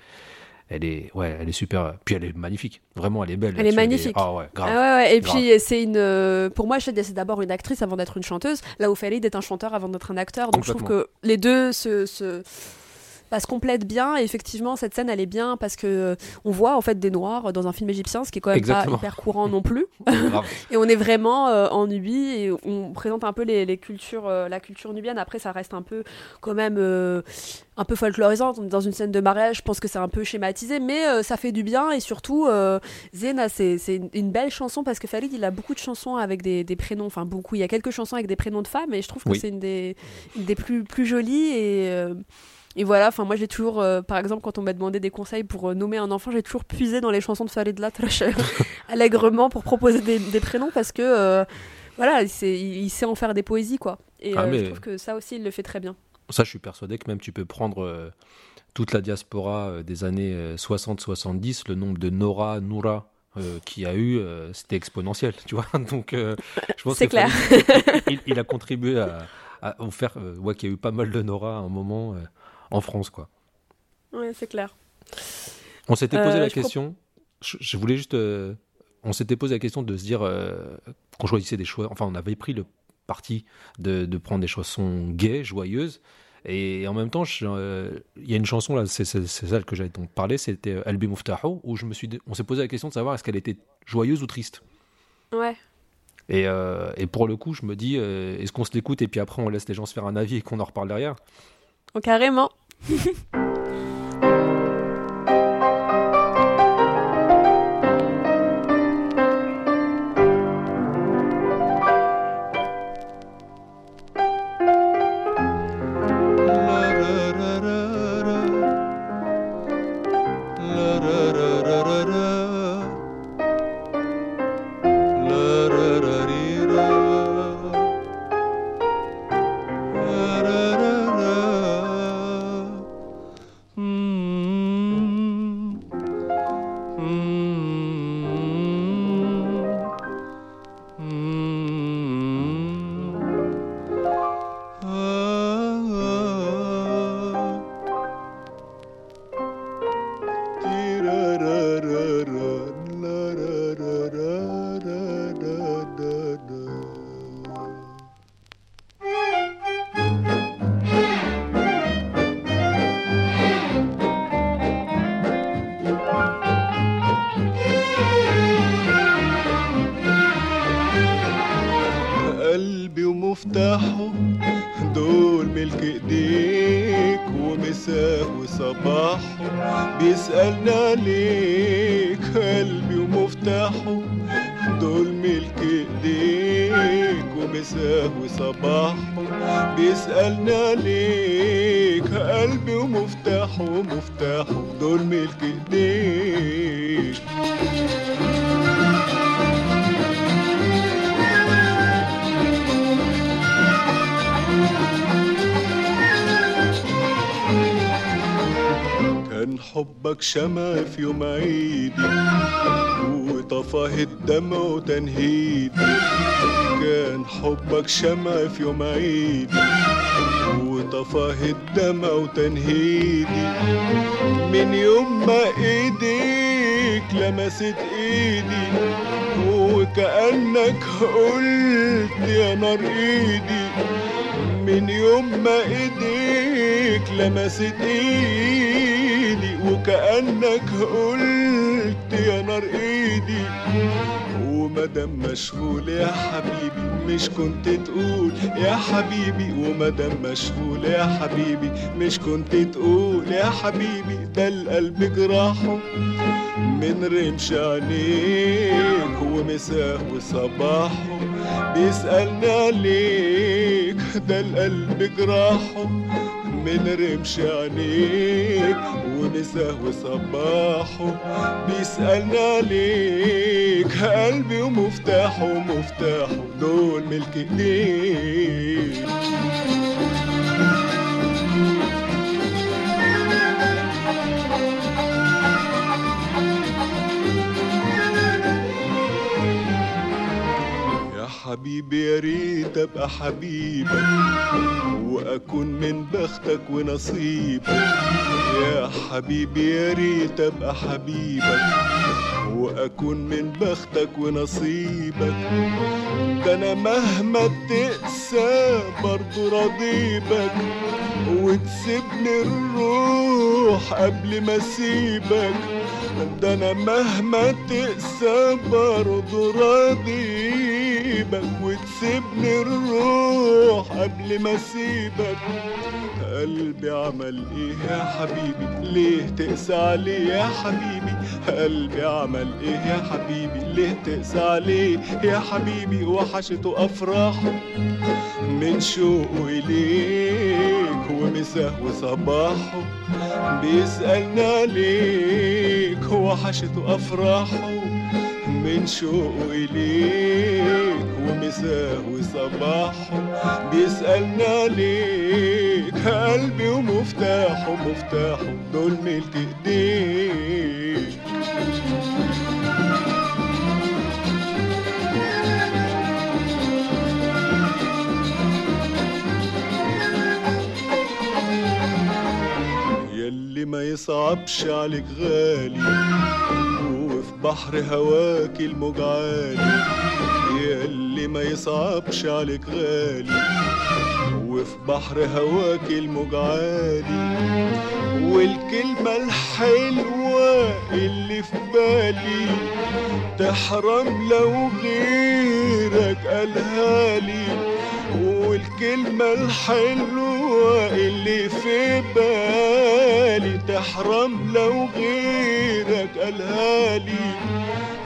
S2: elle est, ouais, elle est super. Puis elle est magnifique. Vraiment, elle est belle.
S1: Elle est magnifique.
S2: Ah ouais, grave.
S1: Ah ouais, ouais. Et
S2: Grave.
S1: puis c'est une. euh, pour moi, Shahid, c'est d'abord une actrice avant d'être une chanteuse. Là où Farid est un chanteur avant d'être un acteur. Donc je trouve que les deux se. se bah, se complètent bien et effectivement cette scène elle est bien parce que euh, on voit en fait des noirs dans un film égyptien ce qui est quand même
S2: Exactement.
S1: pas hyper courant non plus. Et on est vraiment euh, en Nubie et on présente un peu les, les cultures euh, la culture nubienne. Après ça reste un peu quand même un peu folklorisant dans une scène de mariage je pense que c'est un peu schématisé mais ça fait du bien. Et surtout Zena c'est une, belle chanson parce que Farid il a beaucoup de chansons avec des, des prénoms enfin beaucoup. Il y a quelques chansons avec des prénoms de femmes et je trouve que
S2: Oui.
S1: c'est une des, une des plus, plus jolies et et voilà, enfin moi j'ai toujours, euh, par exemple, quand on m'a demandé des conseils pour euh, nommer un enfant, j'ai toujours puisé dans les chansons de Farid Latrache allègrement pour proposer des, des prénoms parce que euh, voilà, il sait, il, il sait en faire des poésies quoi. Et
S2: Ah,
S1: euh, je trouve que ça aussi il le fait très bien.
S2: Ça, je suis persuadé que même tu peux prendre euh, toute la diaspora euh, des années euh, 60-70, le nombre de Nora, Noura euh, qu'il y a eu, euh, c'était exponentiel, tu vois. Donc, euh, je pense
S1: C'est
S2: que
S1: clair.
S2: Farid, il, il a contribué à, à en faire, euh, ouais, qu'il y a eu pas mal de Nora à un moment euh, en France, quoi.
S1: Ouais, c'est clair.
S2: On s'était posé
S1: Euh,
S2: la
S1: je
S2: question, je, je voulais juste. euh, on s'était posé la question de se dire euh, qu'on choisissait des choix. Enfin, on avait pris le parti de, de prendre des chansons gaies, joyeuses. Et en même temps, euh, il y a une chanson, là, c'est celle que j'allais donc parler, c'était Albi Muftaho, où je me suis, on s'est posé la question de savoir est-ce qu'elle était joyeuse ou triste.
S1: Ouais.
S2: Et, euh, et pour le coup, je me dis, euh, est-ce qu'on se l'écoute et puis après on laisse les gens se faire un avis et qu'on en reparle derrière?
S1: Oh, carrément.
S3: Mm-hmm. حبك شمع في يوم عيدي وطفاه الدمع وتنهيدي. كان حبك شمع في يوم عيدي وطفاه الدمع وتنهيدي. من يوم ما ايديك لمست ايدي وكأنك قلت يا نار ايدي. من يوم ما ايديك لمست ايدي. وكأنك قلت يا نار إيدي. ومادام مشغول يا حبيبي مش كنت تقول يا حبيبي. ومادام مشغول يا حبيبي مش كنت تقول يا حبيبي. ده القلب جراحه من رمش عينيك ومساه وصباحه بيسألنا ليك ده القلب جراحه من رمش عينيك ومساه وصباحه بيسألنا ليك. قلبي ومفتاحه ومفتاحه دول ملك إيديك. حبيبي يا ريت أبقى حبيبك. وأكون من بختك ونصيبك. يا حبيبي يا ريت أبقى حبيبك. وأكون من بختك ونصيبك. ده أنا مهما تقسى برضو راضيبك وتسيبني الروح قبل ما أسيبك. ده أنا مهما تقسى برضو راضيبك وتسيبني الروح قبل ما أسيبك. قلبي عمل إيه يا حبيبي؟ ليه تقسى عليه يا حبيبي؟ قلبي عمل إيه يا حبيبي؟ ليه تقسى عليه يا حبيبي؟ وحشته أفراحه من شوقه إليك ومساه وصباحه. بيسألنا عليك وحشته افراحه من شوقه إليك ومساه وصباحه بيسألنا عليك قلبي ومفتاحه مفتاحه دول ملك إيديك. يلي ما يصعبش عليك غالي وفي بحر هواك الموج عالي. يلي ما يصعبش عليك غالي وفي بحر هواك الموج عالي. والكلمة الحلوة اللي في بالي تحرم لو غيرك قالها لي. والكلمة الحلوة اللي في بالي تحرم لو غيرك قالها لي.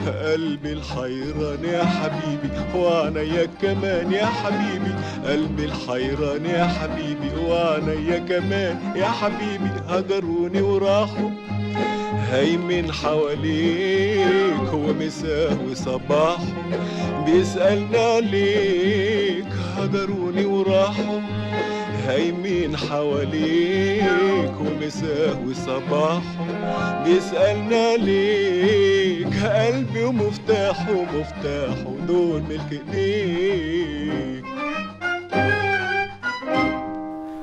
S3: قلبي الحيران يا حبيبي وعنيا كمان يا حبيبي. قلبي الحيران يا حبيبي وعنيا كمان يا حبيبي. هجروني وراحوا. هيمن حواليك ومساه وصباحه بيسألنا عليك هجروني وراحوا هيمين حواليك ومساه وصباحه بيسألنا عليك قلبي ومفتاحه مفتاحه دول ملك إيديك.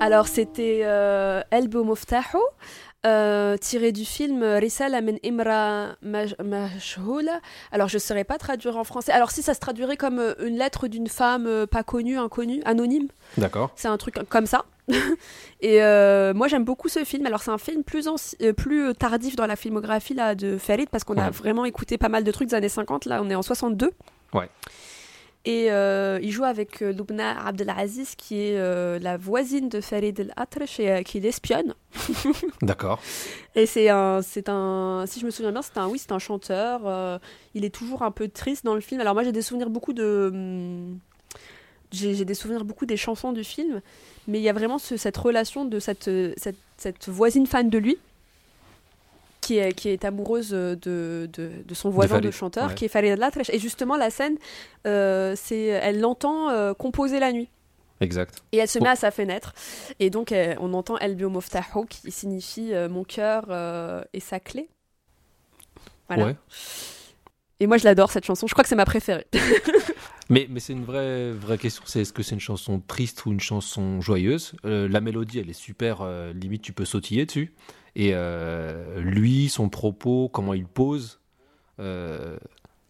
S1: Alors c'était euh, Elbo Moftaho, euh, tiré du film Risala min Imra Majhoula. Alors je ne saurais pas traduire en français. Alors si ça se traduirait comme euh, une lettre d'une femme euh, pas connue, inconnue, anonyme,
S2: D'accord.
S1: c'est un truc comme ça. Et euh, moi j'aime beaucoup ce film. Alors c'est un film plus, euh, tardif dans la filmographie là, de Farid parce qu'on a vraiment écouté pas mal de trucs des années 50. Là on est en 62.
S2: Ouais.
S1: Et euh, il joue avec euh, Lubna Abdelaziz qui est euh, la voisine de Farid El-Atrash et euh, qui l'espionne.
S2: D'accord.
S1: Et c'est un, c'est un, si je me souviens bien, c'est un, oui, c'est un chanteur. il est toujours un peu triste dans le film. Alors moi, j'ai des souvenirs beaucoup de, hum, j'ai, j'ai des souvenirs beaucoup des chansons du film, mais il y a vraiment ce- cette relation de cette, cette, cette voisine fan de lui. Qui est, qui est amoureuse de, de, de son voisin de, chanteur,
S2: ouais.
S1: qui est Farid El-Atrash. Et justement, la scène, euh, c'est, elle l'entend euh, composer la nuit.
S2: Exact.
S1: Et elle se met à sa fenêtre. Et donc, euh, on entend El Bio Moftaho, qui signifie euh, mon cœur euh, et sa clé. Voilà.
S2: Ouais.
S1: Et moi, je l'adore, cette chanson. Je crois que c'est ma préférée.
S2: Mais, mais c'est une vraie, vraie question, c'est est-ce que c'est une chanson triste ou une chanson joyeuse? Euh, La mélodie, elle est super, euh, limite tu peux sautiller dessus. Et euh, lui, son propos, comment il pose, euh,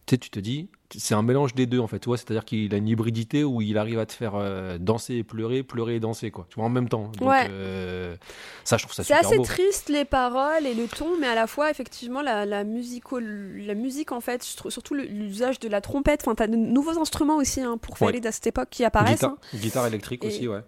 S2: tu te dis, c'est un mélange des deux en fait, tu vois, c'est-à-dire qu'il a une hybridité où il arrive à te faire euh, danser et pleurer, pleurer et danser, quoi, tu vois, en même temps. Donc,
S1: Ouais.
S2: euh, ça, je trouve ça
S1: C'est assez
S2: beau.
S1: triste, les paroles et le ton, mais à la fois, effectivement, la, la, musico- la musique, en fait, surtout l'usage de la trompette. Enfin, t'as de nouveaux instruments aussi hein, pour
S2: Ouais.
S1: À cette époque qui apparaissent.
S2: Guitare,
S1: hein.
S2: guitare électrique
S1: Et-
S2: aussi, ouais.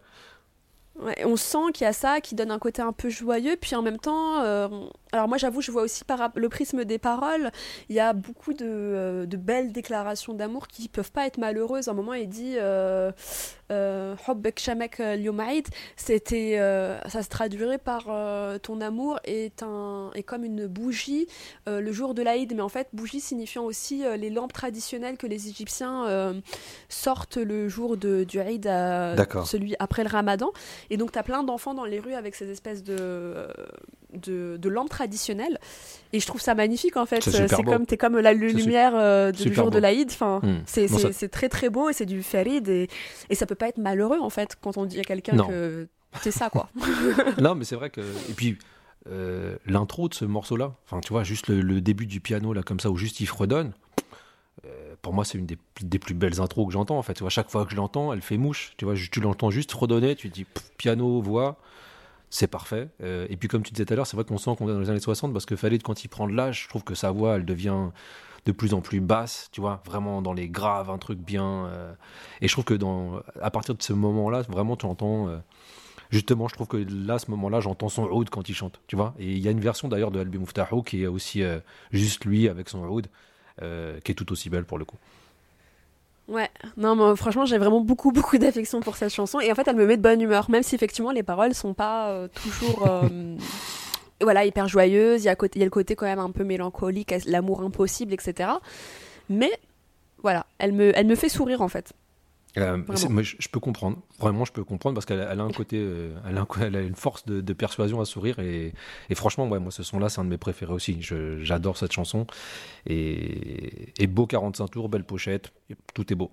S1: On sent qu'il y a ça qui donne un côté un peu joyeux, puis en même temps, euh, alors moi j'avoue, je vois aussi par le prisme des paroles, il y a beaucoup de, euh, de belles déclarations d'amour qui peuvent pas être malheureuses. À un moment, il dit euh, euh, Eid c'était, euh, ça se traduirait par euh, ton amour est, un, est comme une bougie euh, le jour de l'Aïd, mais en fait, bougie signifiant aussi euh, les lampes traditionnelles que les Égyptiens euh, sortent le jour de, du
S2: D'accord.
S1: celui après le Ramadan. Et donc, tu as plein d'enfants dans les rues avec ces espèces de, euh, de, de lampe traditionnelle. Et je trouve ça magnifique en fait.
S2: C'est
S1: comme, t'es comme la lumière euh, du jour de l'Aïd. Enfin,
S2: Hmm.
S1: c'est
S2: Bon, ça-
S1: très très beau et c'est du farid. Et, et ça peut pas être malheureux en fait quand on dit à quelqu'un que c'est ça quoi.
S2: non, mais c'est vrai que. Et puis, euh, l'intro de ce morceau-là, enfin, tu vois, juste le, le début du piano, là, comme ça, où juste il fredonne, euh, pour moi, c'est une des, des plus belles intros que j'entends, en fait. Tu vois, chaque fois que je l'entends, elle fait mouche. Tu vois, tu l'entends juste fredonner, tu dis pff, piano, voix. C'est parfait. Euh, et puis, comme tu disais tout à l'heure, c'est vrai qu'on sent qu'on est dans les années 60 parce que Khalid, quand il prend de l'âge, je trouve que sa voix, elle devient de plus en plus basse, tu vois, vraiment dans les graves, un truc bien. euh, et je trouve que dans, à partir de ce moment-là, vraiment, tu entends. euh, Justement, je trouve que là, ce moment-là, j'entends son oud quand il chante, tu vois. Et il y a une version d'ailleurs de Albi Muftahu qui est aussi juste lui avec son oud, qui est tout aussi belle pour le coup.
S1: Ouais, non, mais franchement, j'ai vraiment beaucoup, beaucoup d'affection pour cette chanson. Et en fait, elle me met de bonne humeur, même si effectivement les paroles sont pas euh, toujours. euh, voilà, hyper joyeuses. Il y, a y a le côté quand même un peu mélancolique, l'amour impossible, etc. Mais voilà, elle me, elle me fait sourire en fait.
S2: Euh, moi, je, je peux comprendre, vraiment, je peux comprendre parce qu'elle a- un côté, euh, elle, a un co- elle a une force de, de persuasion à sourire et, et franchement, ouais, moi, ce son-là, c'est un de mes préférés aussi. J'adore cette chanson et, et beau 45 tours, belle pochette, tout est beau.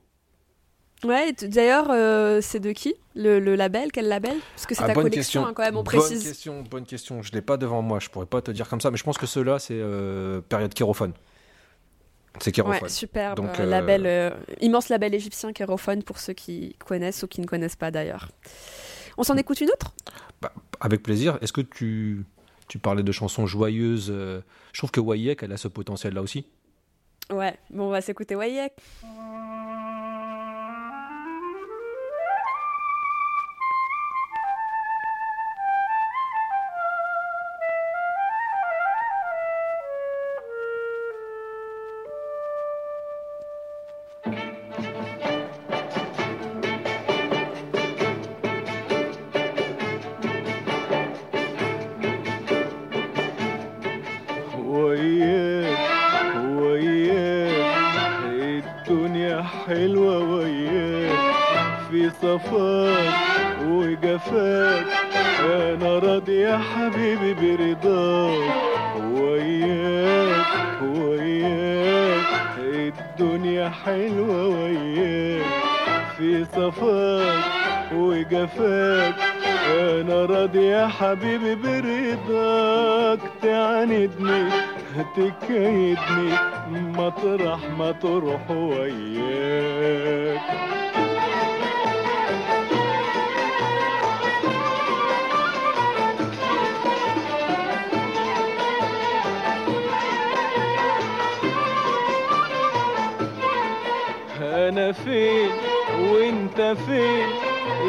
S1: Ouais, d'ailleurs, euh, c'est de qui? Le, le label? Quel label? Parce que c'est
S2: Ah,
S1: ta
S2: bonne
S1: collection,
S2: question.
S1: hein, quand même, on
S2: Bonne
S1: précise.
S2: question, bonne question. Je l'ai pas devant moi, je pourrais pas te dire comme ça, mais je pense que ceux-là, c'est période kérophone. C'est kérophone.
S1: Ouais, superbe.
S2: Donc,
S1: euh,
S2: euh,
S1: label, euh, immense label égyptien kérophone pour ceux qui connaissent ou qui ne connaissent pas d'ailleurs. On s'en écoute une autre?
S2: Bah, avec plaisir. Est-ce que tu, tu parlais de chansons joyeuses euh, Je trouve que Wayek, elle a ce potentiel-là aussi.
S1: Ouais, bon, on va s'écouter Wayek.
S3: صفاك وجفاك أنا راضي يا حبيبي برضاك وياك وياك. الدنيا حلوة وياك. في صفاك وجفاك أنا راضي يا حبيبي برضاك. تعاندني تكيدني. مطرح ما تروح وياك. فين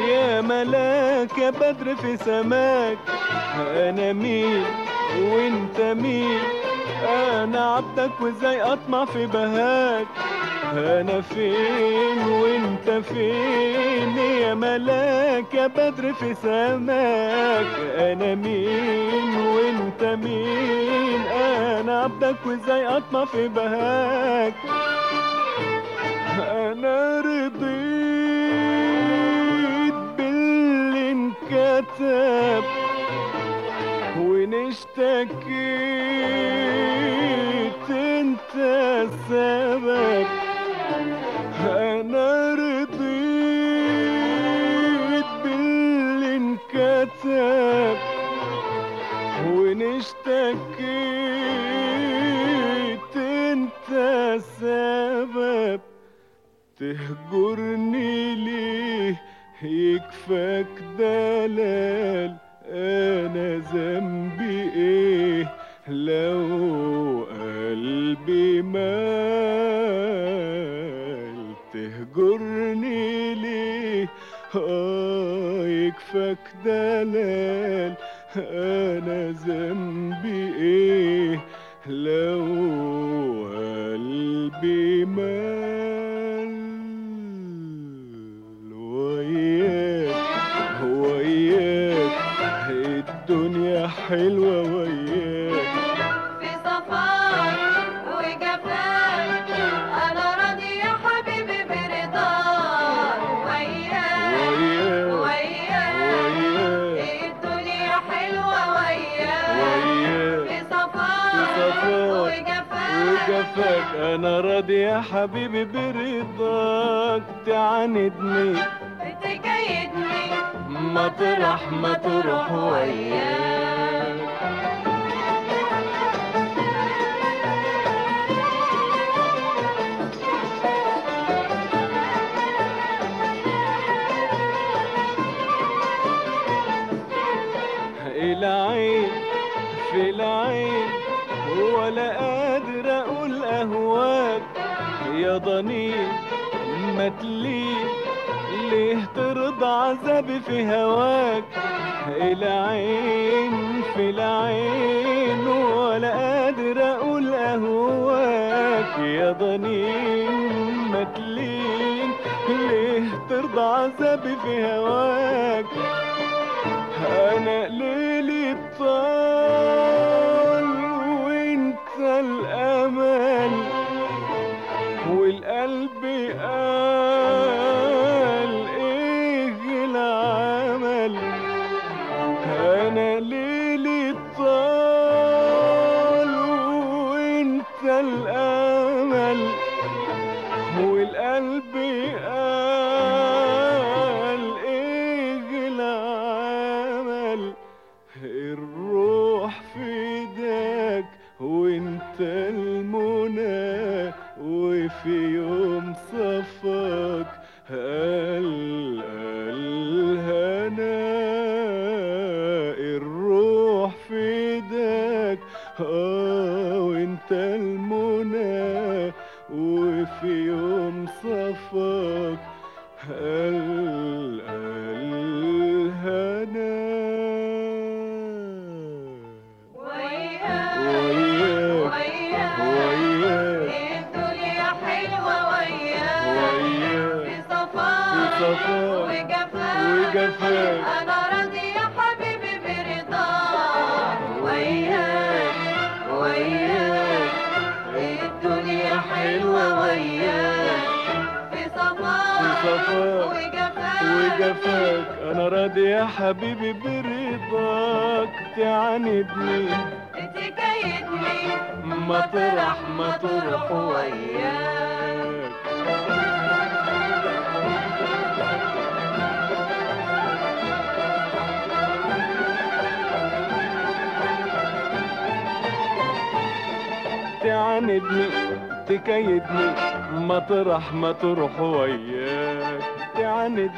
S3: يا ملاك يا بدر في سماك. أنا مين وإنت مين؟ أنا عبدك وإزاي أطمع في بهاك؟ أنا فين وإنت فين يا ملاك يا بدر في سماك؟ أنا مين وإنت مين؟ أنا عبدك وإزاي أطمع في بهاك؟ أنا رضيت انكتب وان اشتكيت أنت السبب؟ أنا رضيت باللي انكتب. وان اشتكيت أنت السبب؟ تهجرني ليه؟ يكفاك دلال أنا ذنبي إيه؟ لو قلبي مال تهجرني ليه؟ آه يكفاك دلال أنا ذنبي إيه؟ لو قلبي مال حلوة وياك.
S4: في صفاك وجفاك أنا راضي يا حبيبي برضاك. وياك
S3: وياك
S4: وياك.
S3: إيه
S4: الدنيا حلوة وياك. وياك.
S3: في صفاك وجفاك وجفاك أنا راضي يا حبيبي برضاك. تعاندني
S4: تكيدني
S3: مطرح تروح وياك. يا ما تلين ليه ترضى عذابي في هواك؟ العين في العين ولا قادر أقول أهواك. يا ضنين ما تلين ليه ترضى عذابي في هواك؟ ما تروح وياك تعاندني تكيدني مطرح ما تروح وياك. تعاندني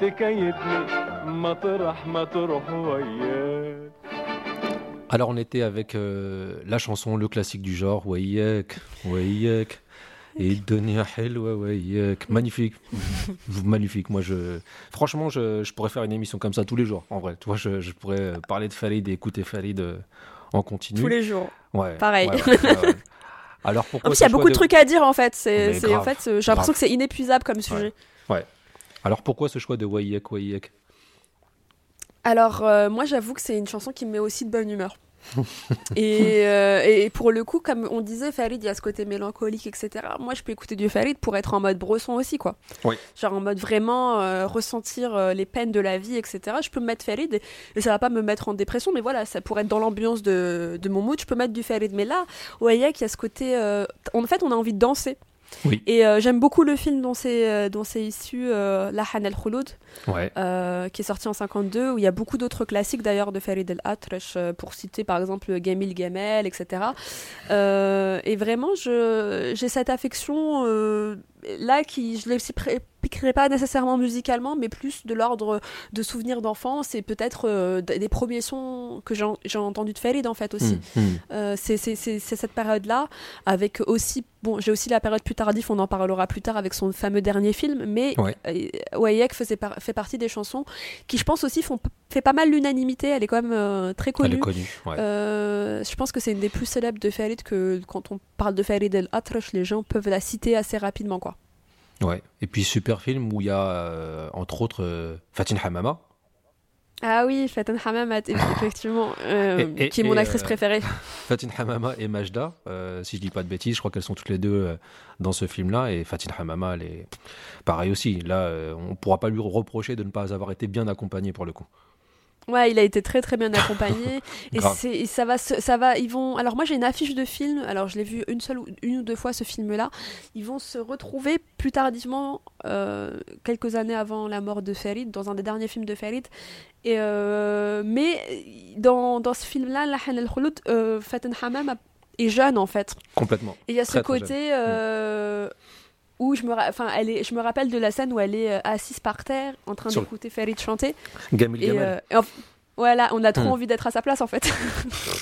S3: تكيدني مطرح ما تروح وياك.
S2: Alors on était avec euh, la chanson, le classique du genre, Wayek, Wayek, et Helwa Wayek. Magnifique, magnifique. Moi, je, franchement, je, je pourrais faire une émission comme ça tous les jours. En vrai, tu vois, je, je pourrais parler de Farid et écouter Farid euh, en continu.
S1: Tous les jours.
S2: Ouais.
S1: pareil.
S2: ouais, ouais, ouais, ouais. Alors
S1: En
S2: pourquoi
S1: plus, il y a beaucoup de trucs à dire en fait. C'est, en fait, euh, j'ai l'impression que c'est inépuisable comme sujet.
S2: Alors pourquoi ce choix de Wayek, Wayek
S1: Alors, euh, moi, j'avoue que c'est une chanson qui me met aussi de bonne humeur. et, euh, et pour le coup, comme on disait, Farid, il y a ce côté mélancolique, etc. Moi, je peux écouter du Farid pour être en mode bresson aussi, quoi.
S2: Oui.
S1: Genre en mode vraiment euh, ressentir euh, les peines de la vie, etc. Je peux me mettre Farid et, et ça va pas me mettre en dépression, mais voilà, ça pourrait être dans l'ambiance de, de mon mood. Je peux mettre du Farid. Mais là, Wayek, il y a ce côté. en fait, on a envie de danser.
S2: Oui.
S1: Et euh, j'aime beaucoup le film dont c'est euh, dont c'est issu, euh, La Han el Khouloud
S2: Ouais.
S1: euh, qui est sorti en 52, où il y a beaucoup d'autres classiques d'ailleurs de Farid El Atrash, pour citer par exemple Gamil Gamel, etc. Et vraiment, j'ai cette affection là qui, je ne l'expliquerai pas nécessairement musicalement, mais plus de l'ordre de souvenirs d'enfance et peut-être euh, des premiers sons que j'ai j'ai entendus de Farid en fait aussi.
S2: Hmm, hmm.
S1: Euh, c'est cette période-là, avec aussi, bon, j'ai aussi la période plus tardive, on en parlera plus tard avec son fameux dernier film, mais
S2: Ouais.
S1: euh, Wayek faisait par- fait partie des chansons qui, je pense aussi, font, fait pas mal l'unanimité, elle est quand même très
S2: Elle
S1: connue.
S2: est connue. Ouais.
S1: Je pense que c'est une des plus célèbres de Farid que quand on parle de Farid El Atrash, les gens peuvent la citer assez rapidement, quoi.
S2: Ouais. Et puis super film où il y a euh, entre autres euh, Fatin Hamama.
S1: Ah oui, Faten Hamamat, effectivement, euh,
S2: Et- et-
S1: qui est mon actrice
S2: euh,
S1: préférée.
S2: Fatin Hamama et Majda, si je dis pas de bêtises, je crois qu'elles sont toutes les deux dans ce film-là. Et Fatin Hamama, elle est pareil aussi. Là, on pourra pas lui reprocher de ne pas avoir été bien accompagnée pour le coup.
S1: Ouais, il a été très très bien accompagné et, et ça va, ça va, ils vont. Alors moi j'ai une affiche de film. Alors je l'ai vu une seule, ou- une ou deux fois ce film-là. Ils vont se retrouver plus tardivement, euh, quelques années avant la mort de Farid, dans un des derniers films de Farid. Et euh, mais dans, dans ce film-là, Lahan El Khouloud, euh, Faten Hamam est jeune en fait.
S2: Complètement.
S1: Et il y a ce
S2: Très,
S1: côté où je me, enfin, elle est, je me rappelle de la scène où elle est euh, assise par terre en train
S2: Sur-
S1: d'écouter Farid chanter.
S2: Gamil
S1: Et,
S2: Gamal.
S1: euh, et en- voilà, on a trop
S2: Hmm.
S1: envie d'être à sa place en fait.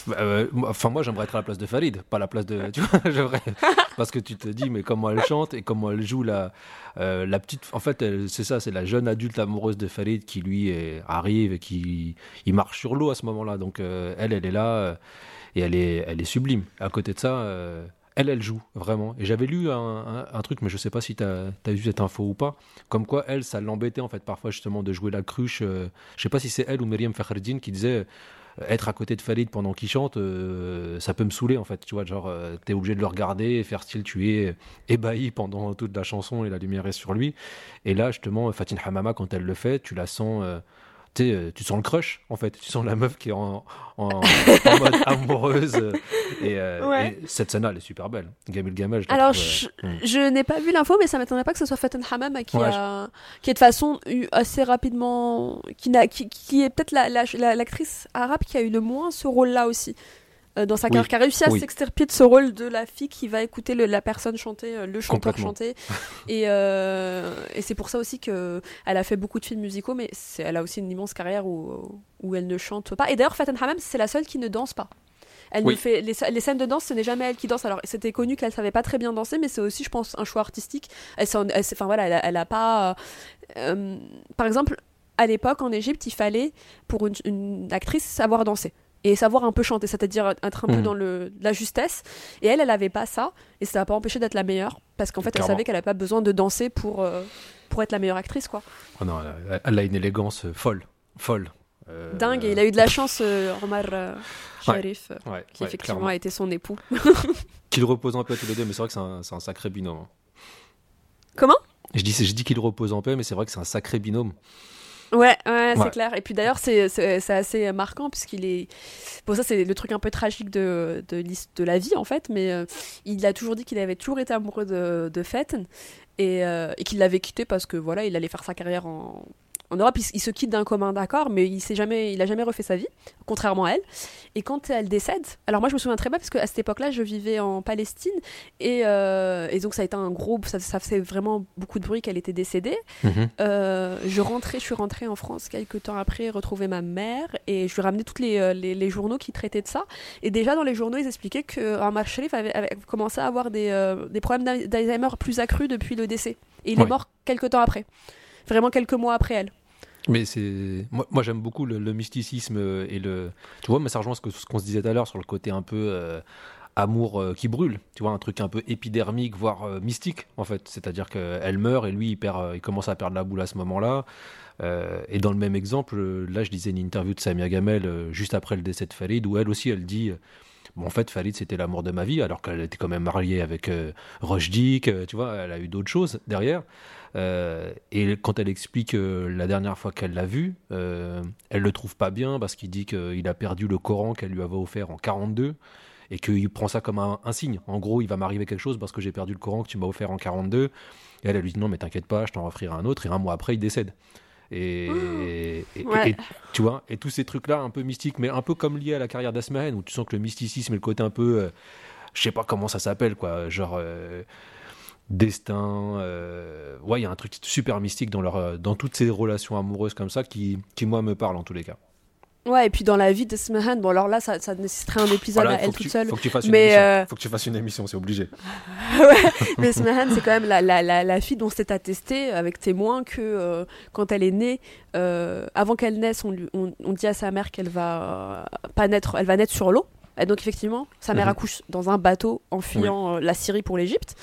S2: Bah, euh, Enfin, moi, j'aimerais être à la place de Farid, pas à la place de. Tu vois. Parce que tu te dis, mais comment elle chante et comment elle joue la, euh, la petite. En fait, c'est ça, c'est la jeune adulte amoureuse de Farid qui, lui, est- arrive et qui il marche sur l'eau à ce moment-là. Donc, euh, elle, elle est là et elle est, elle est sublime. À côté de ça, elle, elle joue vraiment. Et j'avais lu un, truc, mais je sais pas si tu as, vu cette info ou pas. Comme quoi, elle, ça l'embêtait, en fait, parfois, justement, de jouer la cruche. euh, je sais pas si c'est elle ou Myriam Fakhreddine qui disait euh, être à côté de Farid pendant qu'il chante, euh, ça peut me saouler en fait. Tu vois, genre, euh, t'es obligé de le regarder faire style, tu es ébahi pendant toute la chanson et la lumière est sur lui. Et là, justement, Fatine Hamama, quand elle le fait, tu la sens. Euh, tu sens le crush en fait, tu sens la meuf qui est en, en, en mode amoureuse euh, et, euh,
S1: Ouais.
S2: et cette scène-là elle est super belle. Gamil Gamel, je
S1: Alors,
S2: trouve,
S1: je,
S2: euh, hmm.
S1: je n'ai pas vu l'info, mais ça m'étonnerait pas que ce soit Faten Hamam qui,
S2: Ouais,
S1: a, qui est de façon eu assez rapidement. qui, qui, qui est peut-être la, la- la- l'actrice arabe qui a eu le moins ce rôle-là aussi. Euh, dans sa
S2: Oui,
S1: carrière, qui a réussi à
S2: oui.
S1: s'extirper de ce rôle de la fille qui va écouter le- la personne chanter, euh, le chanteur chanter. et, euh, et c'est pour ça aussi que elle a fait beaucoup de films musicaux, mais elle a aussi une immense carrière où, où elle ne chante pas. Et d'ailleurs, Faten Hamam, c'est la seule qui ne danse pas. Elle
S2: Oui.
S1: ne fait les, les scènes de danse, ce n'est jamais elle qui danse. Alors c'était connu qu'elle savait pas très bien danser, mais c'est aussi, je pense, un choix artistique. Elle, enfin voilà, elle, a- elle a pas. euh, par exemple, à l'époque en Égypte, il fallait pour une, une actrice savoir danser et savoir un peu chanter, c'est-à-dire être un peu
S2: Mhm.
S1: dans le, la justesse. Et elle, elle avait pas ça, et ça n'a pas empêché d'être la meilleure, parce qu'en fait, elle savait qu'elle n'avait pas besoin de danser pour euh, pour être la meilleure actrice, quoi.
S2: oh non, elle, a une élégance euh, folle, folle. Euh,
S1: Dingue. Et il a eu de la chance, Omar euh. Sharif,
S2: ouais,
S1: qui
S2: ouais,
S1: effectivement
S2: clairement.
S1: a été son époux.
S2: Qu'il repose en paix tous les deux, mais c'est vrai que c'est un, un sacré binôme.
S1: Comment?
S2: Je dis, je dis qu'il repose en paix, mais c'est vrai que c'est un sacré binôme.
S1: Ouais, ouais, c'est clair. Et puis d'ailleurs, c'est c'est- c'est assez marquant puisqu'il est. Bon, ça, c'est le truc un peu tragique de, de, de la vie en fait, mais euh, il a toujours dit qu'il avait toujours été amoureux de, de et, euh, et qu'il l'avait quitté parce que voilà, il allait faire sa carrière en. En Europe, il, il se quitte d'un commun d'accord, mais il s'est jamais, il a jamais refait sa vie, contrairement à elle. Et quand elle décède, alors moi je me souviens très bien parce qu'à cette époque-là, je vivais en Palestine et, euh, et donc ça a été un gros, ça, ça faisait vraiment beaucoup de bruit qu'elle était décédée. Euh, je rentrais, je suis rentrée en France quelques temps après, retrouver ma mère et je lui ramenais tous les, euh, les, les journaux qui traitaient de ça. Et déjà dans les journaux, ils expliquaient que Omar Sharif avait, avait commencé à avoir des, euh, des problèmes d'Al- d'Alzheimer plus accrus depuis le décès. Et il est mort quelques temps après, vraiment quelques mois après elle.
S2: Mais c'est moi, j'aime beaucoup le, mysticisme euh, et le tu vois mais ça rejoint ce qu'on se disait tout à l'heure sur le côté un peu euh, amour euh, qui brûle. Tu vois un truc un peu épidermique voire mystique en fait. C'est-à-dire qu'elle meurt et lui il perd il commence à perdre la boule à ce moment-là. Et dans le même exemple là je lisais une interview de Samia Gamel juste après le décès de Farid où elle aussi elle dit Bon, en fait, Farid, c'était l'amour de ma vie, alors qu'elle était quand même mariée avec euh, euh, tu vois, elle a eu d'autres choses derrière. Euh, et quand elle explique euh, la dernière fois qu'elle l'a vu, elle le trouve pas bien parce qu'il dit qu'il a perdu le Coran qu'elle lui avait offert en 42 et qu'il prend ça comme un, un signe. En gros, il va m'arriver quelque chose parce que j'ai perdu le Coran que tu m'as offert en 42. Et elle, elle lui dit non, mais t'inquiète pas, je t'en offrirai un autre. Et un mois après, il décède. Et, et- et-
S1: Ouais.
S2: et- tu vois, et tous ces trucs-là un peu mystiques, mais un peu comme liés à la carrière d'Asmahen, où tu sens que le mysticisme et le côté un peu, euh, je sais pas comment ça s'appelle, quoi, genre euh, destin. euh, ouais, il y a un truc super mystique dans leur, dans toutes ces relations amoureuses comme ça qui, qui moi me parle en tous les cas.
S1: Ouais, et puis dans la vie de Smahan, bon alors là, ça, ça nécessiterait un épisode
S2: Voilà,
S1: à elle toute
S2: tu,
S1: seule.
S2: faut que tu fasses une
S1: Mais,
S2: émission.
S1: euh,
S2: Faut que tu fasses une émission, c'est obligé.
S1: Mais Smahan, c'est quand même la, la, la, la fille dont c'est attesté avec témoins que euh, quand elle est née, euh, avant qu'elle naisse, on, lui- on, on dit à sa mère qu'elle va pas naître, elle va naître sur l'eau. Et donc effectivement, sa mère
S2: Mhm.
S1: accouche dans un bateau en fuyant la Syrie pour l'Égypte.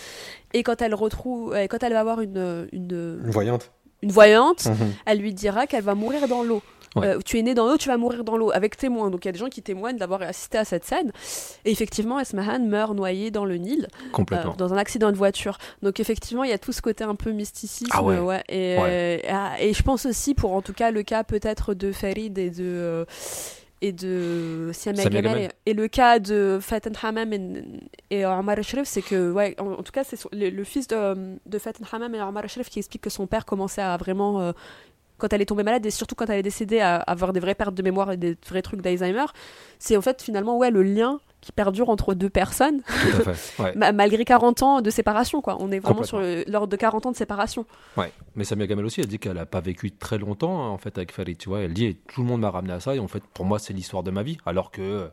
S1: Et quand elle retrouve, quand elle va avoir une, une,
S2: Une voyante.
S1: une voyante,
S2: Mhm.
S1: elle lui dira qu'elle va mourir dans l'eau.
S2: Ouais.
S1: Euh, tu es né dans l'eau, tu vas mourir dans l'eau, avec témoins. Donc il y a des gens qui témoignent d'avoir assisté à cette scène. Et effectivement, Esmahan meurt noyé dans le Nil, euh,
S2: Complètement.
S1: dans un accident de voiture. Donc effectivement, il y a tout ce côté un peu mysticisme.
S2: Ah ouais.
S1: et, euh, ah, et je pense aussi, pour en tout cas le cas peut-être de Farid et de. euh, et de Samia Gamal, et, le cas de Faten Hamam et, et Omar Sharif, c'est que, ouais, en, en tout cas, c'est le, le fils de, de Faten Hamam et Omar Sharif qui explique que son père commençait à vraiment, euh, quand elle est tombée malade et surtout quand elle est décédée, à avoir des vraies pertes de mémoire et des vrais trucs d'Alzheimer. C'est en fait finalement, ouais, le lien qui perdure entre deux personnes,
S2: Tout à fait. Ouais.
S1: ma- malgré 40 ans de séparation, quoi. On est vraiment sur lors de 40 ans de séparation.
S2: Ouais, mais Samia Gamal aussi, elle dit qu'elle a pas vécu très longtemps hein, en fait avec Farid, tu vois. Elle dit tout le monde m'a ramené à ça et en fait pour moi c'est l'histoire de ma vie, alors que euh,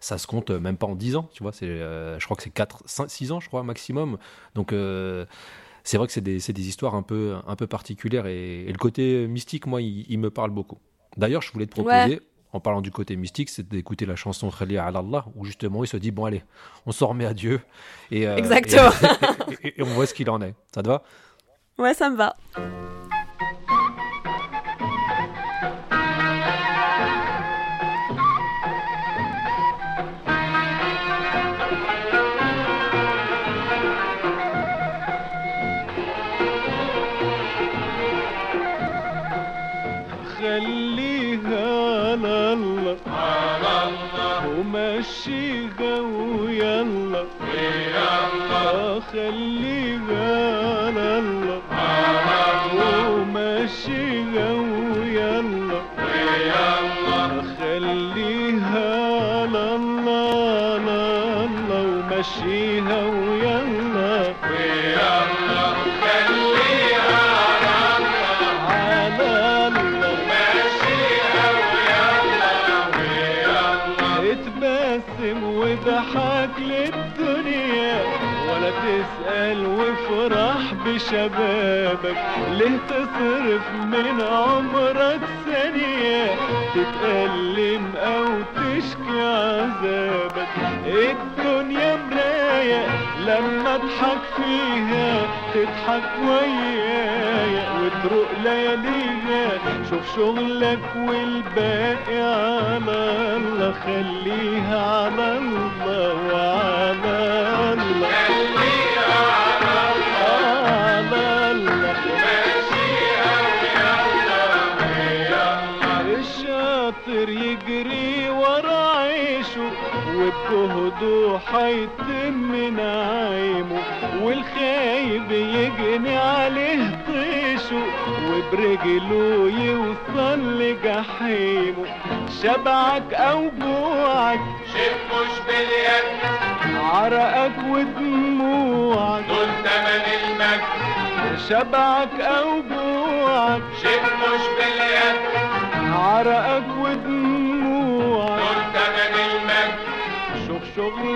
S2: ça se compte euh, même pas en 10 ans, tu vois. C'est, euh, je crois que c'est 4, 5, 6 ans, je crois maximum. Donc euh, c'est vrai que c'est des, des histoires un peu, un peu particulières et, et le côté mystique, moi, il, il me parle beaucoup. D'ailleurs, je voulais te proposer. En parlant du côté mystique, c'est d'écouter la chanson Khali ala Allah, où justement il se dit bon allez, on s'en remet à Dieu et, euh,
S1: Exactement.
S2: et on voit ce qu'il en est. Ça te va?
S1: Ouais, ça me va.
S3: بشبابك ليه تصرف من عمرك ثانية. تتألم أو تشكي عذابك الدنيا مراية. لما اضحك فيها تضحك ويايا وتروق لياليها شوف شغلك والباقي على الله. خليها على الله. وبجهده حيتم نعيمه والخايب يجني عليه طيشه وبرجله يوصل لجحيمه شبعك أو جوعك
S5: مش باليد.
S3: عرقك ودموعك
S5: دول تمن المجد.
S3: شبعك أو جوعك
S5: مش باليد.
S3: عرقك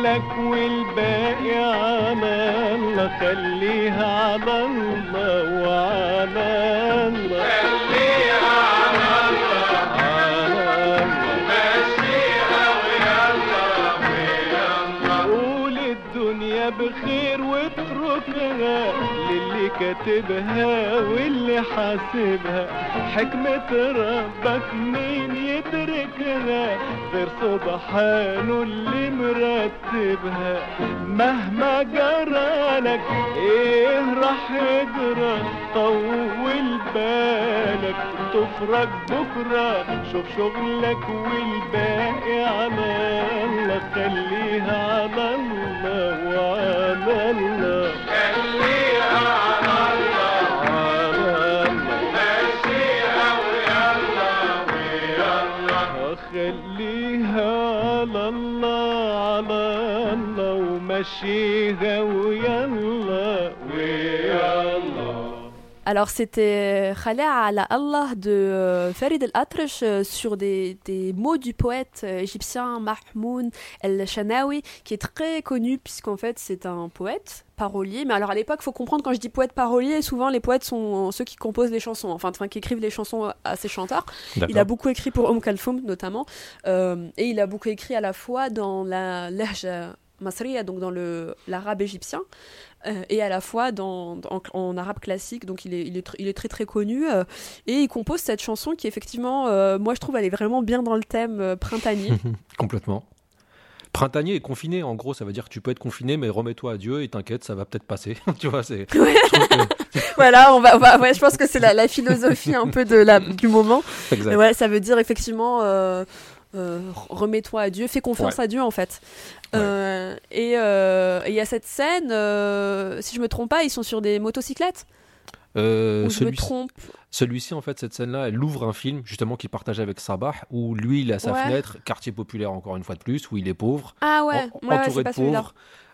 S3: شغلك والباقي على الله خليها على الله وعلى كاتبها واللي حاسبها. حكمة ربك مين يدركها غير سبحانه اللي مرتبها. مهما جرالك إيه راح يجرى؟ طول بالك تفرج بكرة. شوف شغلك والباقي على الله. خليها على الله وعلى الله.
S5: خليها
S1: Alors c'était Khala ala Allah de euh, Farid al-Atrash euh, sur des, des mots du poète euh, égyptien Mahmoud el-Shanawi qui est très connu puisqu'en fait c'est un poète parolier. Mais alors à l'époque, faut comprendre quand je dis poète parolier, souvent les poètes sont ceux qui composent les chansons, enfin, enfin qui écrivent les chansons à ces chanteurs. Il a beaucoup écrit pour Om Kalfoum notamment, euh, et il a beaucoup écrit à la fois dans la lahja masriya, donc dans le l'arabe égyptien, euh, et à la fois dans, dans- en, arabe classique, donc il est, il est, tr- il est très très connu, euh, et il compose cette chanson qui effectivement, euh, moi je trouve, elle est vraiment bien dans le thème printanier.
S2: Complètement. Printanier et confiné, en gros, ça veut dire que tu peux être confiné, mais remets-toi à Dieu et t'inquiète, ça va peut-être passer. tu vois, c'est.
S1: Ouais.
S2: que-
S1: voilà, on va, on va- ouais, je pense que c'est la, la philosophie un peu de la, du moment.
S2: exact.
S1: Mais ouais, ça veut dire effectivement, euh, remets-toi à Dieu, fais confiance à Dieu en fait.
S2: Ouais.
S1: Euh, et euh, et il y a cette scène, si je me trompe pas, ils sont sur des motocyclettes.
S2: Euh,
S1: ou je me
S2: celui-ci-
S1: trompe.
S2: Celui-ci, en fait, cette scène-là, elle ouvre un film, justement, qu'il partage avec Sabah, où lui, il a sa
S1: Ouais.
S2: fenêtre, quartier populaire, encore une fois de plus, où il est pauvre,
S1: Ah ouais,
S2: en-
S1: ouais, ouais,
S2: entouré de pauvres,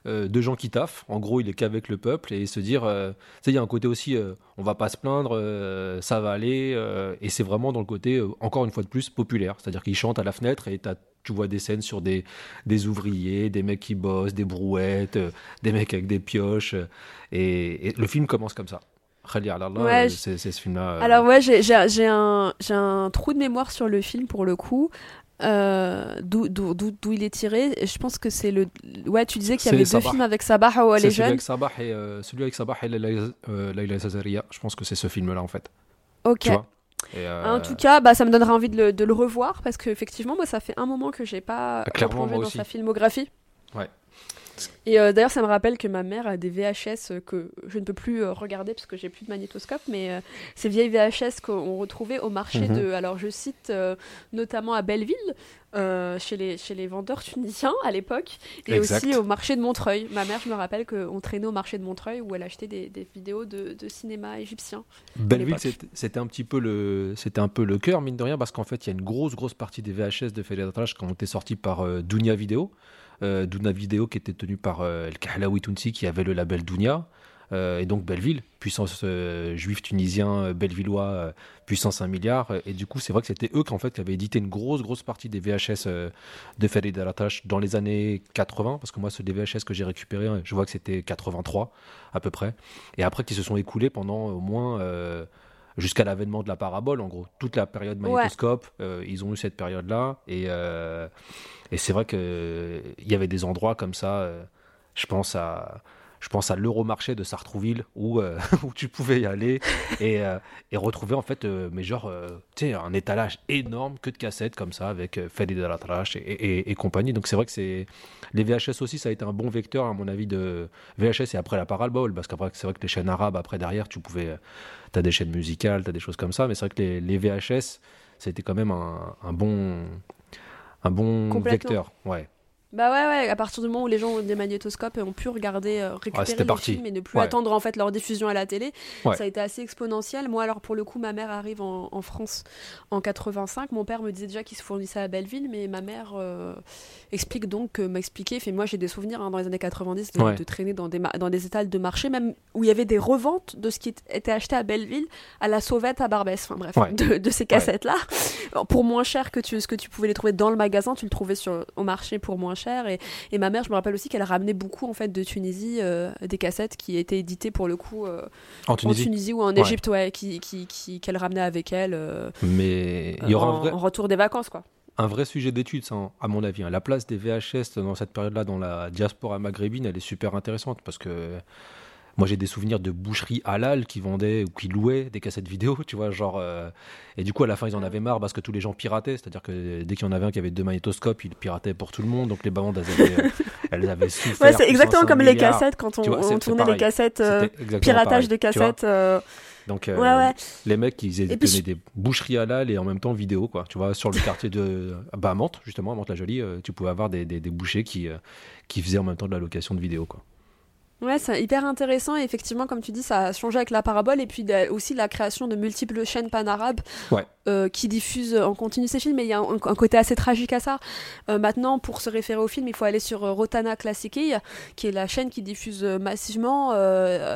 S2: euh, de gens qui taffent. En gros, il est qu'avec le peuple et se dire, euh, tu sais, il y a un côté aussi, euh, on va pas se plaindre, euh, ça va aller, euh, et c'est vraiment dans le côté, encore une fois de plus, populaire. C'est-à-dire qu'il chante à la fenêtre et tu vois des scènes sur des, des ouvriers, des mecs qui bossent, des brouettes, des mecs avec des pioches, et, et le film commence comme ça.
S1: Ouais,
S2: c'est ce film-là. euh,
S1: Alors ouais, un, j'ai un trou de mémoire sur le film pour le coup. Euh, d'où il est tiré et je pense que c'est le ouais tu disais qu'il y avait deux films avec Sabah où elle est
S2: celui avec Sabah et euh, celui avec Sabah et Laila euh, Laila Zazaria. Je pense que c'est ce film-là en fait.
S1: ok
S2: Tu vois Et, euh,
S1: En tout cas, bah, ça me donnera envie de le, de le revoir parce que effectivement, moi, ça fait un moment que j'ai pas
S2: Ah, moi
S1: dans
S2: aussi.
S1: sa filmographie.
S2: Ouais.
S1: Et euh, d'ailleurs, ça me rappelle que ma mère a des VHS euh, que je ne peux plus euh, regarder parce que j'ai plus de magnétoscope, mais euh, ces vieilles VHS qu'on retrouvait au marché
S2: Mhm.
S1: de, alors je cite euh, notamment à Belleville, chez, les, chez les vendeurs tunisiens à l'époque, et
S2: Exact.
S1: aussi au marché de Montreuil. Ma mère, je me rappelle qu'on traînait au marché de Montreuil où elle achetait des, des vidéos de, de cinéma égyptien.
S2: Belleville, c'était- un petit peu le, c'était un peu le cœur mine de rien parce qu'en fait, il y a une grosse grosse partie des VHS de Feladrach qui ont été sortis par Dunia Video, euh, Dunia Video qui était tenu par euh, El Kahlaoui Tounsi qui avait le label Dunia. Euh, et donc Belleville, puissance euh, juif tunisien, euh, bellevillois, puissance 1 milliard. et du coup, c'est vrai que c'était eux qui, en fait, qui avaient édité une grosse, grosse partie des VHS de Farid Daratash dans les années 80. Parce que moi, ceux des VHS que j'ai récupérés, je vois que c'était 83 à peu près. Et après, qui se sont écoulés pendant au moins jusqu'à l'avènement de la parabole, en gros. Toute la période
S1: Ouais.
S2: magnétoscope, euh, ils ont eu cette période-là. Et, euh, et c'est vrai qu'il y avait des endroits comme ça. euh, je pense à. Je pense à l'Euromarché de Sartrouville où, euh, où tu pouvais y aller et, euh, et retrouver en fait, euh, mais genre, tu sais, un étalage énorme que de cassettes comme ça avec Fadi de la Trash et, et, et compagnie. Donc c'est vrai que c'est. Les VHS aussi, ça a été un bon vecteur, à mon avis, de VHS et après la parabole parce qu'après, c'est vrai que les chaînes arabes, après derrière, tu pouvais. Tu as des chaînes musicales, tu as des choses comme ça, mais c'est vrai que les, les VHS, c'était quand même un, un bon. Un bon vecteur, ouais.
S1: Bah ouais, ouais, à partir du moment où les gens ont des magnétoscopes et ont pu regarder, euh, récupérer les
S2: parti.
S1: films et ne plus
S2: Ouais.
S1: attendre en fait leur diffusion à la télé,
S2: Ouais.
S1: ça a été assez exponentiel. Moi, alors pour le coup, ma mère arrive en, en France en 85. Mon père me disait déjà qu'il se fournissait à Belleville, mais ma mère euh, explique donc, euh, m'a expliqué, fait moi j'ai des souvenirs hein, dans les années 90 de,
S2: Ouais.
S1: de traîner dans des, dans des étals de marché, même où il y avait des reventes de ce qui était acheté à Belleville à la sauvette à Barbès, enfin bref,
S2: Ouais.
S1: de, de ces cassettes-là. Pour moins cher que tu, ce que tu pouvais les trouver dans le magasin, tu le trouvais sur, au marché pour moins cher. Et, et ma mère, je me rappelle aussi qu'elle ramenait beaucoup en fait de Tunisie euh, des cassettes qui étaient éditées pour le coup euh,
S2: En
S1: en
S2: Tunisie.
S1: Ou en. Égypte, ouais, qui, qui, qui- qu'elle ramenait avec elle euh,
S2: Mais il y aura
S1: en,
S2: un vrai,
S1: en retour des vacances, quoi.
S2: un vrai sujet d'étude, ça, hein, à mon avis. hein. La place des VHS dans cette période-là, dans la diaspora maghrébine, elle est super intéressante parce que moi j'ai des souvenirs de boucheries halal qui vendaient ou qui louaient des cassettes vidéo, tu vois, genre. euh, et du coup, à la fin, ils en avaient marre parce que tous les gens pirataient, c'est-à-dire que dès qu'il y en avait un qui avait deux magnétoscopes, ils pirataient pour tout le monde, donc les bandes, elles avaient, euh, elles avaient souffert.
S1: Ouais, c'est exactement comme les cassettes quand on,
S2: vois,
S1: tournait les cassettes, euh, piratage
S2: pareil,
S1: de cassettes.
S2: Donc, euh,
S1: ouais, ouais.
S2: les mecs, ils
S1: Et puis,
S2: des boucheries halal et en même temps vidéo, quoi. Tu vois, sur le quartier de. Bah, Mantes, justement, à Mantes-la-Jolie, euh, tu pouvais avoir des, des, des bouchers qui, euh, qui faisaient en même temps de la location de vidéo, quoi.
S1: Ouais, c'est hyper intéressant et effectivement, comme tu dis, ça a changé avec la parabole et puis de- aussi la création de multiples chaînes panarabes
S2: Ouais.
S1: Euh, qui diffusent en continu ces films. Mais il y a un, un côté assez tragique à ça. Euh, maintenant, pour se référer au film, il faut aller sur euh, Rotana Classici, qui est la chaîne qui diffuse massivement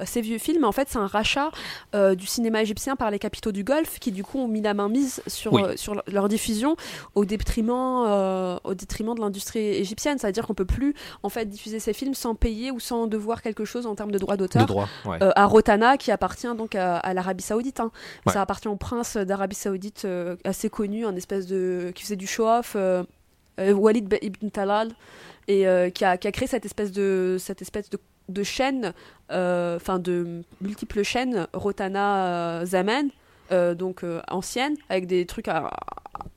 S1: ces vieux films. En fait, c'est un rachat du cinéma égyptien par les capitaux du Golfe qui, du coup, ont mis la main mise sur,
S2: Oui.
S1: sur leur- diffusion au détriment, au détriment de l'industrie égyptienne. C'est-à-dire qu'on peut plus en fait diffuser ces films sans payer ou sans devoir quelque chose en termes de droits d'auteur.
S2: ouais.
S1: À Rotana, qui appartient donc à, à l'Arabie Saoudite. hein.
S2: Ouais.
S1: Ça appartient au prince d'Arabie Saoudite euh, assez connu, espèce de qui faisait du show-off. euh, euh, Walid B- ibn Talal, et qui, a, qui créé cette espèce de, cette espèce de, de chaîne, enfin de multiples chaînes, Rotana Zaman, donc euh, ancienne, avec des trucs, à-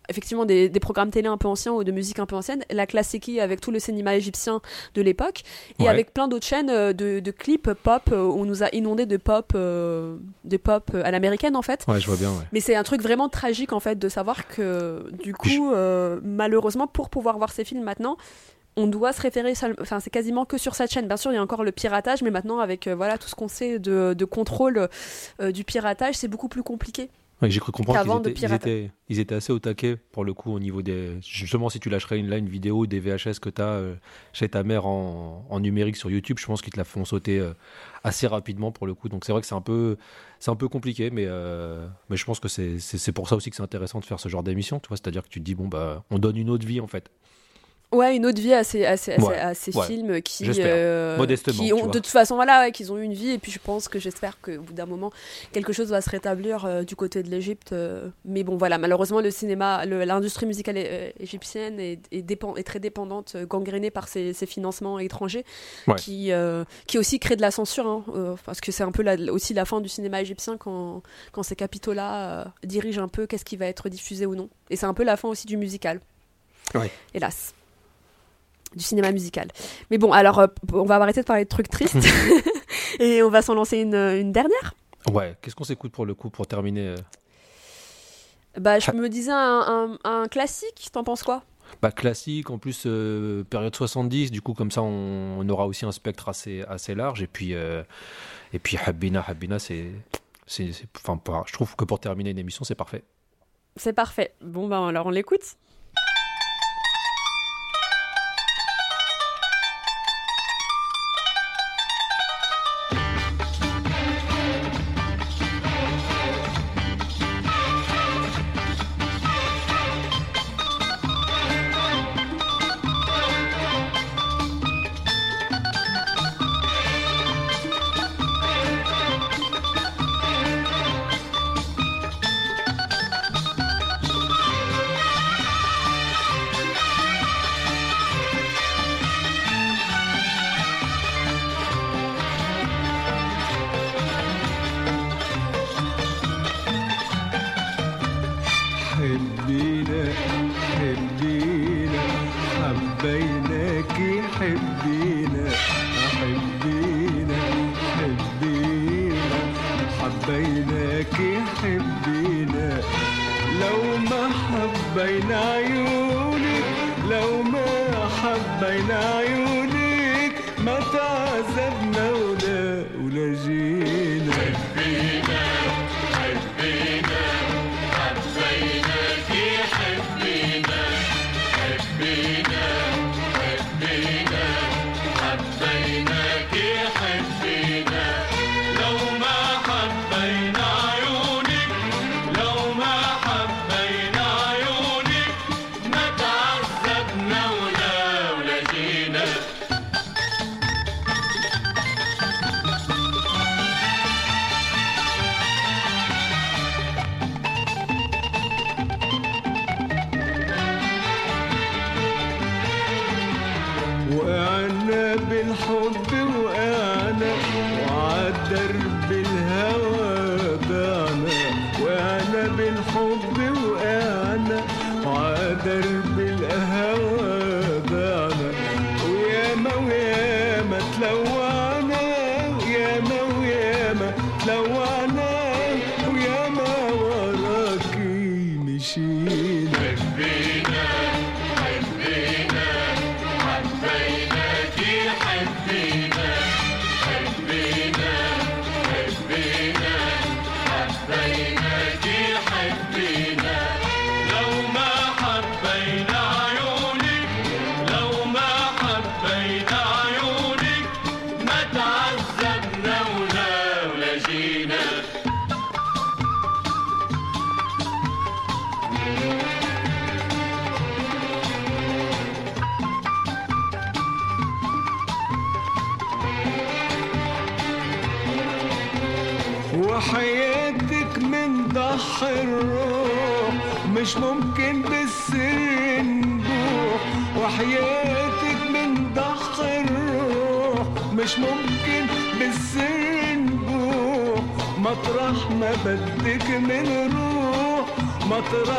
S1: effectivement des, des programmes télé un peu anciens ou de musique un peu ancienne, la classique avec tout le cinéma égyptien de l'époque, et
S2: Ouais.
S1: avec plein d'autres chaînes euh, de, de clips pop, euh, où on nous a inondé de pop, euh, de pop euh, à l'américaine en fait.
S2: Ouais, je vois bien, ouais.
S1: Mais c'est un truc vraiment tragique en fait de savoir que du coup, euh, malheureusement, pour pouvoir voir ces films maintenant, on doit se référer, seul- enfin c'est quasiment que sur cette chaîne. Bien sûr, il y a encore le piratage, mais maintenant avec euh, voilà tout ce qu'on sait de, de contrôle euh, du piratage, c'est beaucoup plus compliqué.
S2: Ouais, J'ai cru comprendre qu'ils étaient, ils, étaient, ils étaient assez au taquet pour le coup au niveau des. Justement, si tu lâcherais une, là une vidéo des VHS que tu as chez ta mère en, en numérique sur YouTube, je pense qu'ils te la font sauter euh, assez rapidement pour le coup. Donc c'est vrai que c'est un peu, c'est un peu compliqué, mais, euh, mais je pense que c'est, pour ça aussi que c'est intéressant de faire ce genre d'émission. Tu vois, c'est-à-dire que tu te dis bon bah on donne une autre vie en fait.
S1: Ouais, une autre vie à ces, à ces, à ces-
S2: Ouais,
S1: à ces
S2: ouais.
S1: films qui, euh, qui ont de toute façon voilà, ouais, qu'ils ont eu une vie et puis je pense que j'espère qu'au bout d'un moment quelque chose va se rétablir euh, du côté de l'Égypte. euh, mais bon voilà, malheureusement le cinéma, l'industrie musicale euh, égyptienne est, est, dépend- est très dépendante, gangrénée par ces, financements étrangers qui qui aussi créent de la censure, hein, parce que c'est un peu la- aussi la fin du cinéma égyptien quand quand ces capitaux-là dirigent un peu qu'est-ce qui va être diffusé ou non. Et c'est un peu la fin aussi du musical. Hélas du cinéma musical. Mais bon, alors euh, on va arrêter de parler de trucs tristes et on va s'en lancer une, une dernière.
S2: Ouais, qu'est-ce qu'on s'écoute pour le coup pour terminer euh
S1: Bah, je me disais un, un- un classique, t'en penses quoi?
S2: Bah, classique, en plus euh, période 70, du coup comme ça on, on aura aussi un spectre assez, assez large. Et puis, euh, et puis Habina, Habina, c'est, enfin, je trouve que pour terminer une émission, c'est parfait.
S1: C'est parfait. Bon, bah alors on l'écoute.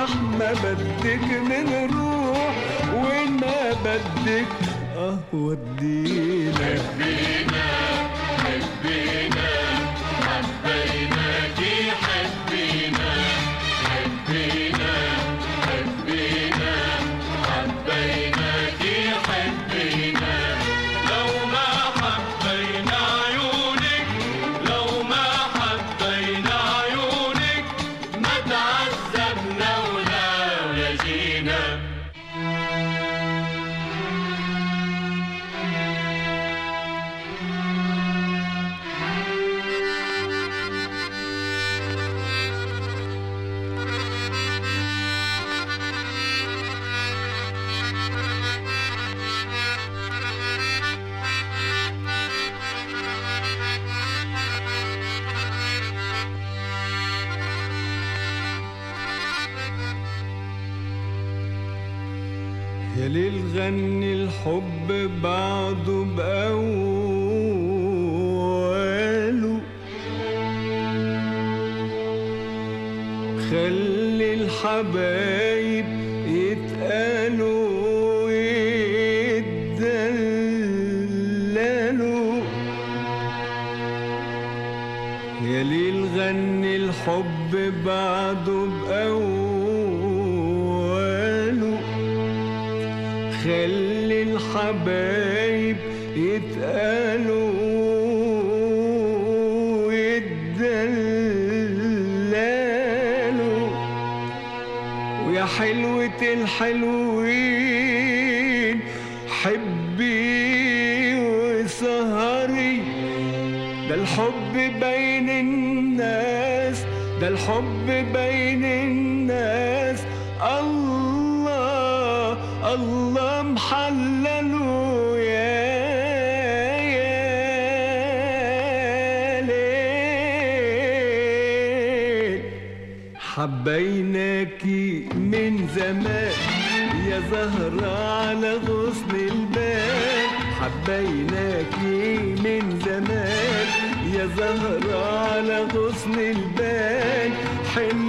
S3: مطرح ما بدك من روح وين ما بدك؟ آه ودينا.
S5: لو
S3: حبيناكي من زمان يا زهرة على غصن البال. حبيناكي من زمان يا زهرة على غصن البال. حني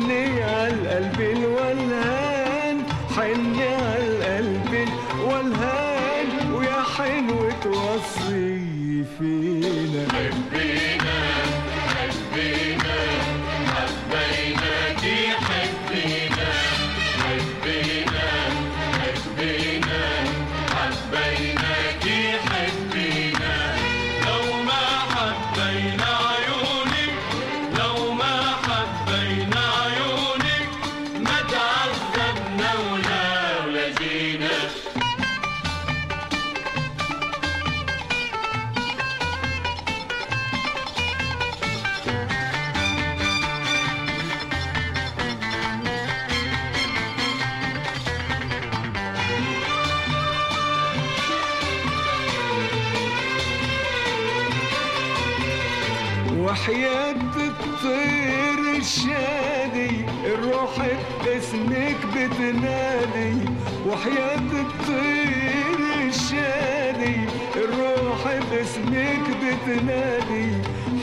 S3: وحياة الطير الشادي الروح باسمك بتنادي.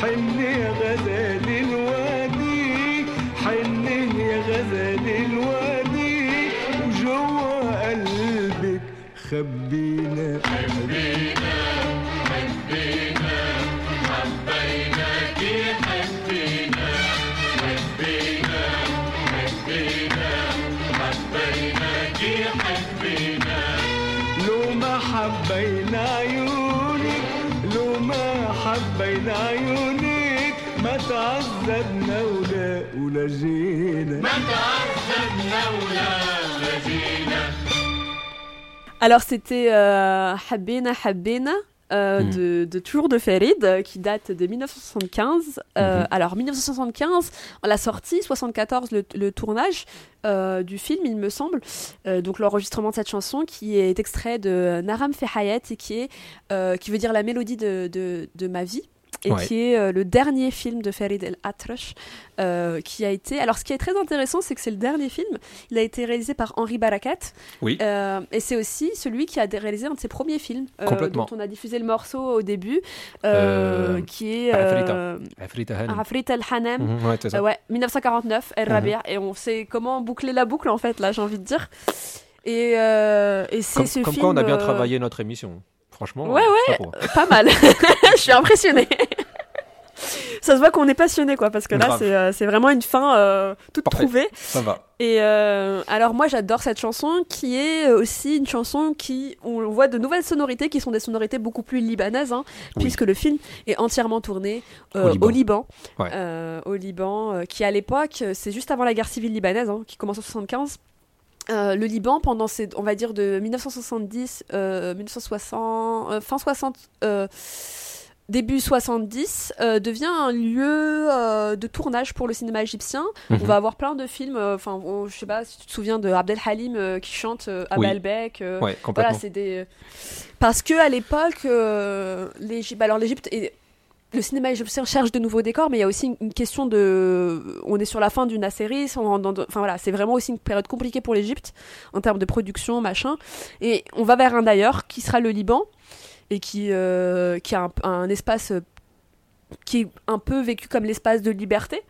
S3: حني يا غزال الوادي حني يا غزال الوادي. وجوا قلبك خبينا. لو
S1: Alors c'était euh, Habena Habena euh,
S2: Mhm.
S1: de, de Toujours de Farid qui date de 1975. Euh,
S2: Mhm.
S1: Alors 1975, la sortie, 74 le, le tournage euh, du film il me semble. Donc l'enregistrement de cette chanson qui est extrait de Naram Fehayet et qui, est, qui veut dire la mélodie de, de, de ma vie. Et
S2: Ouais.
S1: qui est euh, le dernier film de Farid El Atrash, euh, qui a été. Alors, ce qui est très intéressant, c'est que c'est le dernier film. Il a été réalisé par Henri Barakat,
S2: Oui.
S1: euh, et c'est aussi celui qui a réalisé un de ses premiers films, euh, dont on a diffusé le morceau au début, qui est
S2: Afrita.
S1: euh,
S2: Afrita Hanem.
S1: Afrit El Hanem.
S2: Mhm, ouais, c'est ça.
S1: Ouais, 1949, El
S2: Mhm.
S1: Rabia, et on sait comment boucler la boucle en fait, là, j'ai envie de dire. Et, et c'est
S2: Comme,
S1: ce
S2: comme
S1: film.
S2: quoi, on a bien travaillé notre émission. Franchement.
S1: Ouais,
S2: euh, chapeau.
S1: Pas mal. Je suis impressionnée. Ça se voit qu'on est passionné, quoi, parce que là, c'est euh, c'est vraiment une fin euh, toute
S2: Parfait.
S1: trouvée.
S2: Ça va.
S1: Et euh, alors, moi, j'adore cette chanson, qui est aussi une chanson qui, on voit de nouvelles sonorités, qui sont des sonorités beaucoup plus libanaises, hein,
S2: Oui.
S1: puisque le film est entièrement tourné
S2: Au
S1: au
S2: Liban. Ouais.
S1: Au Liban, qui à l'époque, c'est juste avant la guerre civile libanaise, hein, qui commence en 75. Euh, le Liban, pendant ces, on va dire de 1970, euh, 1960, euh, fin 60, euh, début 70, euh, devient un lieu de tournage pour le cinéma égyptien.
S2: Mhm.
S1: On va avoir plein de films, enfin, je sais pas si tu te souviens de Abdel Halim qui chante à
S2: Oui. Ouais, complètement.
S1: voilà, c'est des. Parce que à l'époque, euh, l'Égypte, alors l'Égypte et le cinéma égyptien cherche de nouveaux décors, mais il y a aussi une, question de. On est sur la fin d'une série, on enfin voilà, c'est vraiment aussi une période compliquée pour l'Égypte en termes de production, machin. Et on va vers un d'ailleurs qui sera le Liban et qui euh, qui a un, un espace qui est un peu vécu comme l'espace de liberté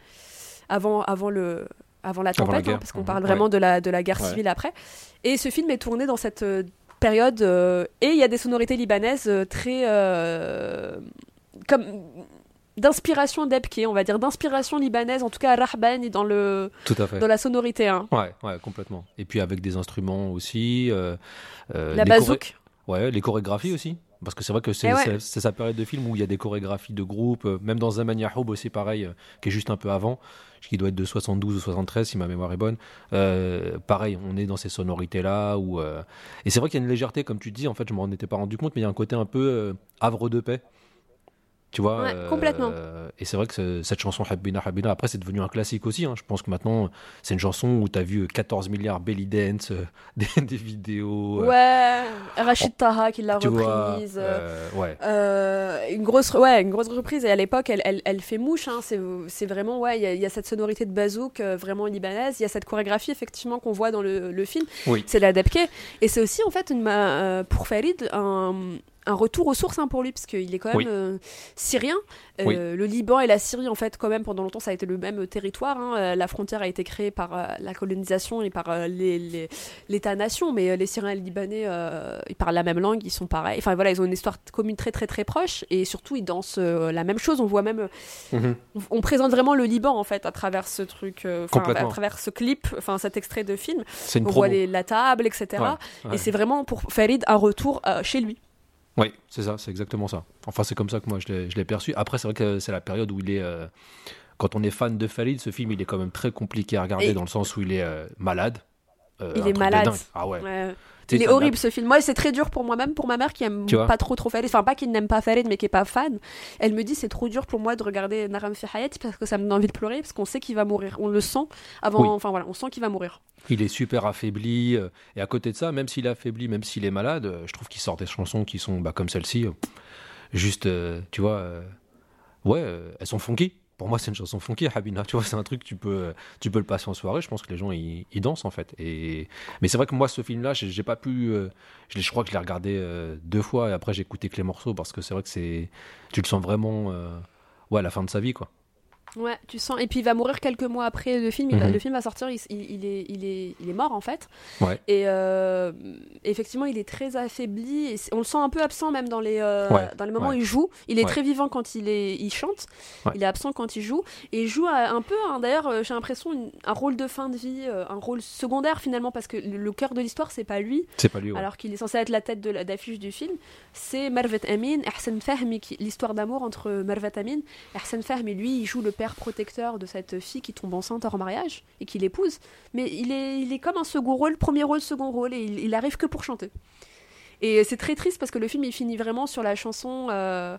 S1: avant avant le avant la
S2: Avant la
S1: tempête, hein, parce qu'on
S2: Mhm.
S1: parle
S2: Ouais.
S1: vraiment de la de la guerre
S2: Ouais.
S1: civile après. Et ce film est tourné dans cette euh, période euh, et il y a des sonorités libanaises euh, très comme d'inspiration d'Ebke, on va dire d'inspiration libanaise, en tout cas à Rahbani dans le
S2: Tout à fait.
S1: dans la sonorité. Hein.
S2: Ouais, ouais, complètement. Et puis avec des instruments aussi. euh, euh,
S1: La bazouk.
S2: Ouais, les chorégraphies aussi. Parce que c'est vrai que c'est
S1: Eh ouais.
S2: c'est- sa période de film où il y a des chorégraphies de groupe, euh, même dans Zaman Yahoub aussi pareil, qui est juste un peu avant, qui doit être de 72 ou 73 si ma mémoire est bonne. Pareil, on est dans ces sonorités-là. Où, Et c'est vrai qu'il y a une légèreté, comme tu dis, en fait je m'en étais pas rendu compte, mais il y a un côté un peu havre de paix. Tu vois
S1: Ouais,
S2: euh,
S1: complètement.
S2: Et c'est vrai que ce- cette chanson Habina Habina, après c'est devenu un classique aussi. hein. Je pense que maintenant c'est une chanson où tu as vu 14 milliards belly dance, euh, des, des vidéos. euh,
S1: Ouais, Rachid Taha qui l'a
S2: vois,
S1: reprise. euh,
S2: euh, ouais.
S1: Euh, une grosse ouais une grosse reprise et à l'époque elle, elle, elle fait mouche hein, c'est vraiment ouais il y, a- il y a cette sonorité de bazouk euh, vraiment libanaise il y a cette chorégraphie effectivement qu'on voit dans le, le film
S2: Oui.
S1: c'est la Debke et c'est aussi en fait une, euh, pour Farid un un retour aux sources hein, pour lui parce qu'il est quand même
S2: Oui.
S1: euh, syrien Euh,
S2: Oui.
S1: le Liban et la Syrie en fait quand même pendant longtemps ça a été le même territoire hein. Euh, la frontière a été créée par euh, la colonisation et par euh, l'État-nation mais euh, les Syriens et les Libanais euh, ils parlent la même langue ils sont pareils enfin voilà ils ont une histoire commune très très très proche et surtout ils dansent euh, la même chose on voit même euh,
S2: Mhm.
S1: on, on présente vraiment le Liban en fait à travers ce truc euh, à travers ce clip enfin cet extrait de film on
S2: promo.
S1: voit les- la table etc
S2: Ouais, ouais.
S1: et c'est vraiment pour Farid un retour euh, chez lui
S2: Oui, c'est ça, c'est exactement ça. Enfin, c'est comme ça que moi je l'ai perçu. Après, c'est vrai que c'est la période où il est. euh, quand on est fan de Farid, ce film, il est quand même très compliqué à regarder
S1: Et-
S2: dans le sens où il est euh, malade. Euh,
S1: Il est malade.
S2: Ah ouais.
S1: Ouais. Il est horrible ce film. Moi, c'est très dur pour moi-même, pour ma mère qui aime pas trop trop Farid. Enfin, pas qu'il n'aime pas Farid, mais qui est pas fan. Elle me dit c'est trop dur pour moi de regarder Naram fi Hayati parce que ça me donne envie de pleurer parce qu'on sait qu'il va mourir. On le sent avant.
S2: Oui.
S1: Enfin voilà, on sent qu'il va mourir.
S2: Il est super affaibli. euh, et à côté de ça, même s'il est affaibli, même s'il est malade, euh, je trouve qu'il sort des chansons qui sont bah, comme celle-ci. euh, juste, tu vois. ouais, elles sont funky. Pour moi, c'est une chanson funky, Habina. Tu vois, c'est un truc que tu peux, tu peux le passer en soirée. Je pense que les gens, ils, dansent, en fait. Et... Mais c'est vrai que moi, ce film-là, j'ai pas pu. euh, je, crois que je l'ai regardé euh, deux fois et après, j'ai écouté que les morceaux parce que c'est vrai que c'est. Tu le sens vraiment. euh, à la fin de sa vie, quoi.
S1: Ouais, tu sens. Et puis il va mourir quelques mois après le film.
S2: Mhm.
S1: Le film va sortir. Il, il- est, il est, il est mort en fait.
S2: Ouais.
S1: Et euh, effectivement, il est très affaibli. Et on le sent un peu absent même dans les, euh,
S2: Ouais,
S1: dans les moments
S2: ouais.
S1: où il joue. Il est très vivant quand il est, il chante. Il est absent quand il joue. Et il joue un peu. hein, D'ailleurs, euh, j'ai l'impression un rôle de fin de vie, un rôle secondaire finalement parce que le, cœur de l'histoire c'est pas lui.
S2: C'est pas lui,
S1: alors qu'il est censé être la tête d'affiche du film, c'est Mervet Amin, Ahsan Fahmi, l'histoire d'amour entre Mervet Amin et Ahsan Fahmi. Lui, il joue le père protecteur de cette fille qui tombe enceinte hors mariage et qui l'épouse. Mais il est, il est comme un second rôle, premier rôle, second rôle, et il, il arrive que pour chanter. Et c'est très triste parce que le film, il finit vraiment sur la chanson. euh,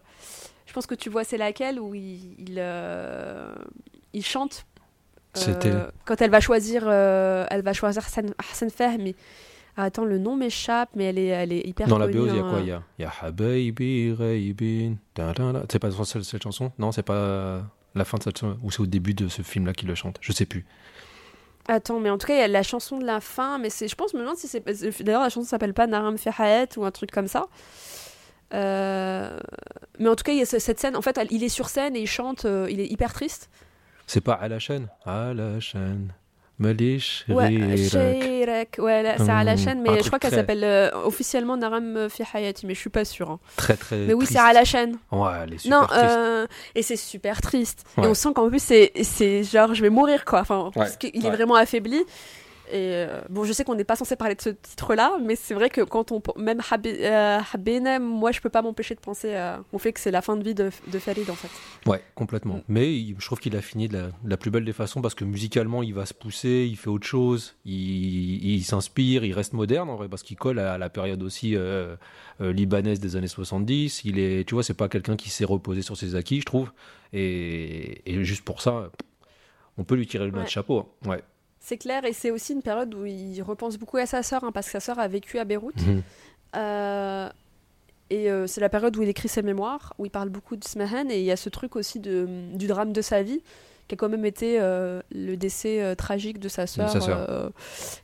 S1: je pense que tu vois, c'est laquelle où il, il, euh, il chante. euh, quand elle va choisir, elle va choisir Hassan, Fahmi Ah, attends, le nom m'échappe, mais elle est, elle est hyper
S2: Dans la. BO, il y a
S1: hein.
S2: quoi? Il y a, y a Habibi. C'est pas cette, cette chanson? Non, c'est pas la fin de cette chanson, ou c'est au début de ce film-là qu'il le chante. Je sais plus.
S1: Attends, mais en tout cas, il y a la chanson de la fin, mais c'est, je pense, je me demande si c'est. D'ailleurs, la chanson s'appelle pas Naram Hayat ou un truc comme ça. Euh, Mais en tout cas, il y a ce- cette scène. En fait, il est sur scène et il chante. euh, il est hyper triste.
S2: C'est pas à la chaîne À la chaîne. Malish,
S1: Ouais,
S2: Rirak.
S1: Sheyrek. Ouais, là, c'est à la
S2: Hum,
S1: chaîne, mais je crois qu'elle s'appelle euh, officiellement Naram fi Hayati, mais je suis pas sûre. hein.
S2: Très très.
S1: Mais oui, c'est à la chaîne.
S2: Ouais, elle est super
S1: Non,
S2: triste.
S1: euh, et c'est super triste. Et
S2: Ouais.
S1: on sent qu'en plus, c'est, c'est genre, je vais mourir, quoi. Enfin, parce qu'il est
S2: ouais.
S1: vraiment affaibli. Et euh, bon, je sais qu'on n'est pas censé parler de ce titre-là, mais c'est vrai que quand on. Même euh, Habene, moi, je peux pas m'empêcher de penser euh, au fait que c'est la fin de vie de, de Farid, en fait.
S2: Ouais, complètement. Mais il- je trouve qu'il a fini de la, de la plus belle des façons parce que musicalement, il va se pousser, il fait autre chose, il, il s'inspire, il reste moderne en vrai parce qu'il colle à la période aussi euh, euh, libanaise des années 70. Il est, tu vois, c'est pas quelqu'un qui s'est reposé sur ses acquis, je trouve. Et, et juste pour ça, on peut lui tirer le
S1: Ouais.
S2: de chapeau. hein. Ouais.
S1: C'est clair, et c'est aussi une période où il repense beaucoup à sa sœur, hein, parce que sa sœur a vécu à Beyrouth.
S2: Mhm.
S1: Euh, et euh, c'est la période où il écrit ses mémoires, où il parle beaucoup de Smahan, et il y a ce truc aussi de, du drame de sa vie, qui a quand même été euh, le décès tragique de sa sœur,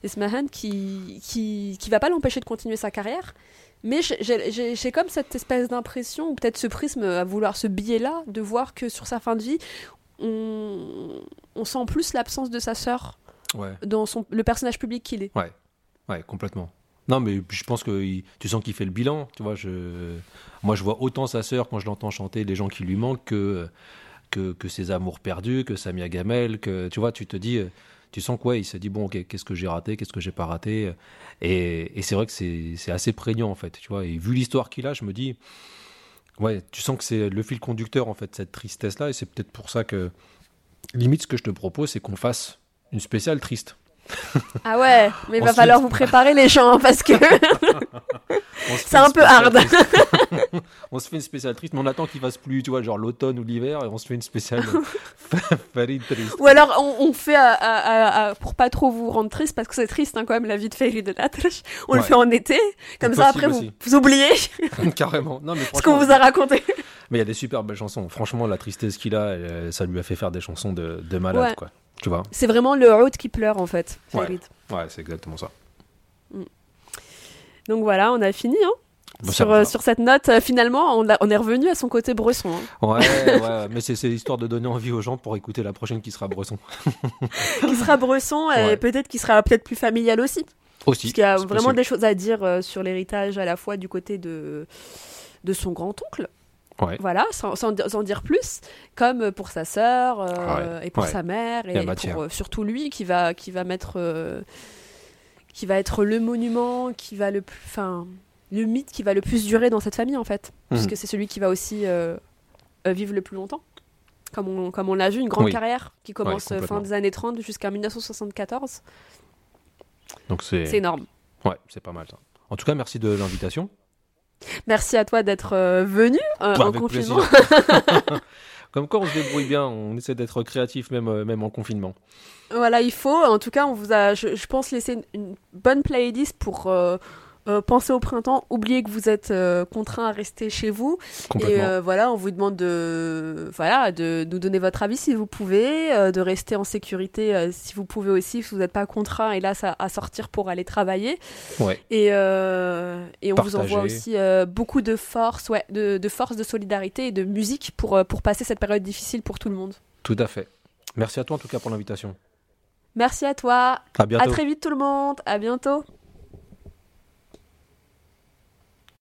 S1: Ismahan, qui, qui, qui va pas l'empêcher de continuer sa carrière. Mais j'ai- comme cette espèce d'impression, ou peut-être ce prisme à vouloir ce biais-là, de voir que sur sa fin de vie, on, on sent plus l'absence de sa sœur
S2: Ouais.
S1: dans son, le personnage public qu'il est.
S2: Ouais, complètement. Non, mais je pense que il- tu sens qu'il fait le bilan. Tu vois, je, moi, je vois autant sa sœur quand je l'entends chanter les gens qui lui manquent que, que, que ses amours perdus, que Samia Gamel, que tu vois, tu te dis, tu sens quoi Il se dit bon, qu'est-ce que j'ai raté, qu'est-ce que j'ai pas raté? Et, et c'est vrai que c'est c'est assez prégnant en fait. Tu vois, et vu l'histoire qu'il a, je me dis, ouais, tu sens que c'est le fil conducteur en fait cette tristesse là, et c'est peut-être pour ça que limite ce que je te propose, c'est qu'on fasse une spéciale triste.
S1: Ah ouais, mais il va falloir vous préparer les gens parce que c'est un peu hard.
S2: on se fait une spéciale triste, mais on attend qu'il fasse plus, tu vois, genre l'automne ou l'hiver, et on se fait une spéciale Farid triste.
S1: Ou alors on, on fait à- à- pour pas trop vous rendre triste parce que c'est triste hein, quand même la vie de Ferry de Latrche. On le fait en été, comme ça après vous, oubliez
S2: Carrément. Non, mais
S1: ce qu'on vous a raconté.
S2: Mais il y a des super belles chansons. Franchement, la tristesse qu'il a, ça lui a fait faire des chansons de, de malade,
S1: Ouais.
S2: quoi. Tu vois
S1: C'est vraiment le Haute qui pleure en fait,
S2: Ouais. Ouais, c'est exactement ça.
S1: Donc voilà, on a fini. Hein.
S2: Bon, ça
S1: sur, euh, sur cette note, euh, finalement, on, a- on est revenu à son côté bresson. hein,
S2: Ouais, ouais, mais c'est c'est histoire de donner envie aux gens pour écouter la prochaine qui sera Bresson.
S1: qui sera bresson et peut-être qui sera peut-être plus familial aussi.
S2: Aussi.
S1: Parce qu'il y a vraiment
S2: possible.
S1: des choses à dire euh, sur l'héritage à la fois du côté de, de son grand-oncle,
S2: Ouais.
S1: voilà, sans, sans, sans dire plus, comme pour sa sœur euh,
S2: Ah ouais.
S1: et pour
S2: Ouais.
S1: sa mère, et pour euh, surtout lui qui va, qui va mettre. euh, qui va être le monument, qui va le plus. Enfin, le mythe qui va le plus durer dans cette famille en fait.
S2: Mhm.
S1: Puisque c'est celui qui va aussi vivre le plus longtemps. Comme on, comme on l'a vu, une grande
S2: Oui.
S1: carrière qui commence fin des années 30 jusqu'à 1974.
S2: Donc c'est
S1: C'est énorme.
S2: ouais, c'est pas mal ça. En tout cas, merci de l'invitation.
S1: Merci à toi d'être euh, venu euh,
S2: Bah,
S1: en confinement.
S2: Comme quoi, on se débrouille bien, on essaie d'être créatif même, euh, même en confinement.
S1: Voilà, il faut. En tout cas, on vous a, je, je pense, laissé une, une bonne playlist pour euh, euh, penser au printemps. Oubliez que vous êtes euh, contraint à rester chez vous. Et euh, voilà, on vous demande de, voilà, de nous donner votre avis si vous pouvez, de rester en sécurité si vous pouvez aussi, si vous n'êtes pas contraint, hélas, à, à sortir pour aller travailler.
S2: Ouais.
S1: Et, et on vous envoie aussi beaucoup de force, ouais, de, de force, de solidarité et de musique pour, pour passer cette période difficile pour tout le monde.
S2: Tout à fait. Merci à toi en tout cas pour l'invitation.
S1: Merci à toi.
S2: À bientôt.
S1: À très vite tout le monde. À bientôt.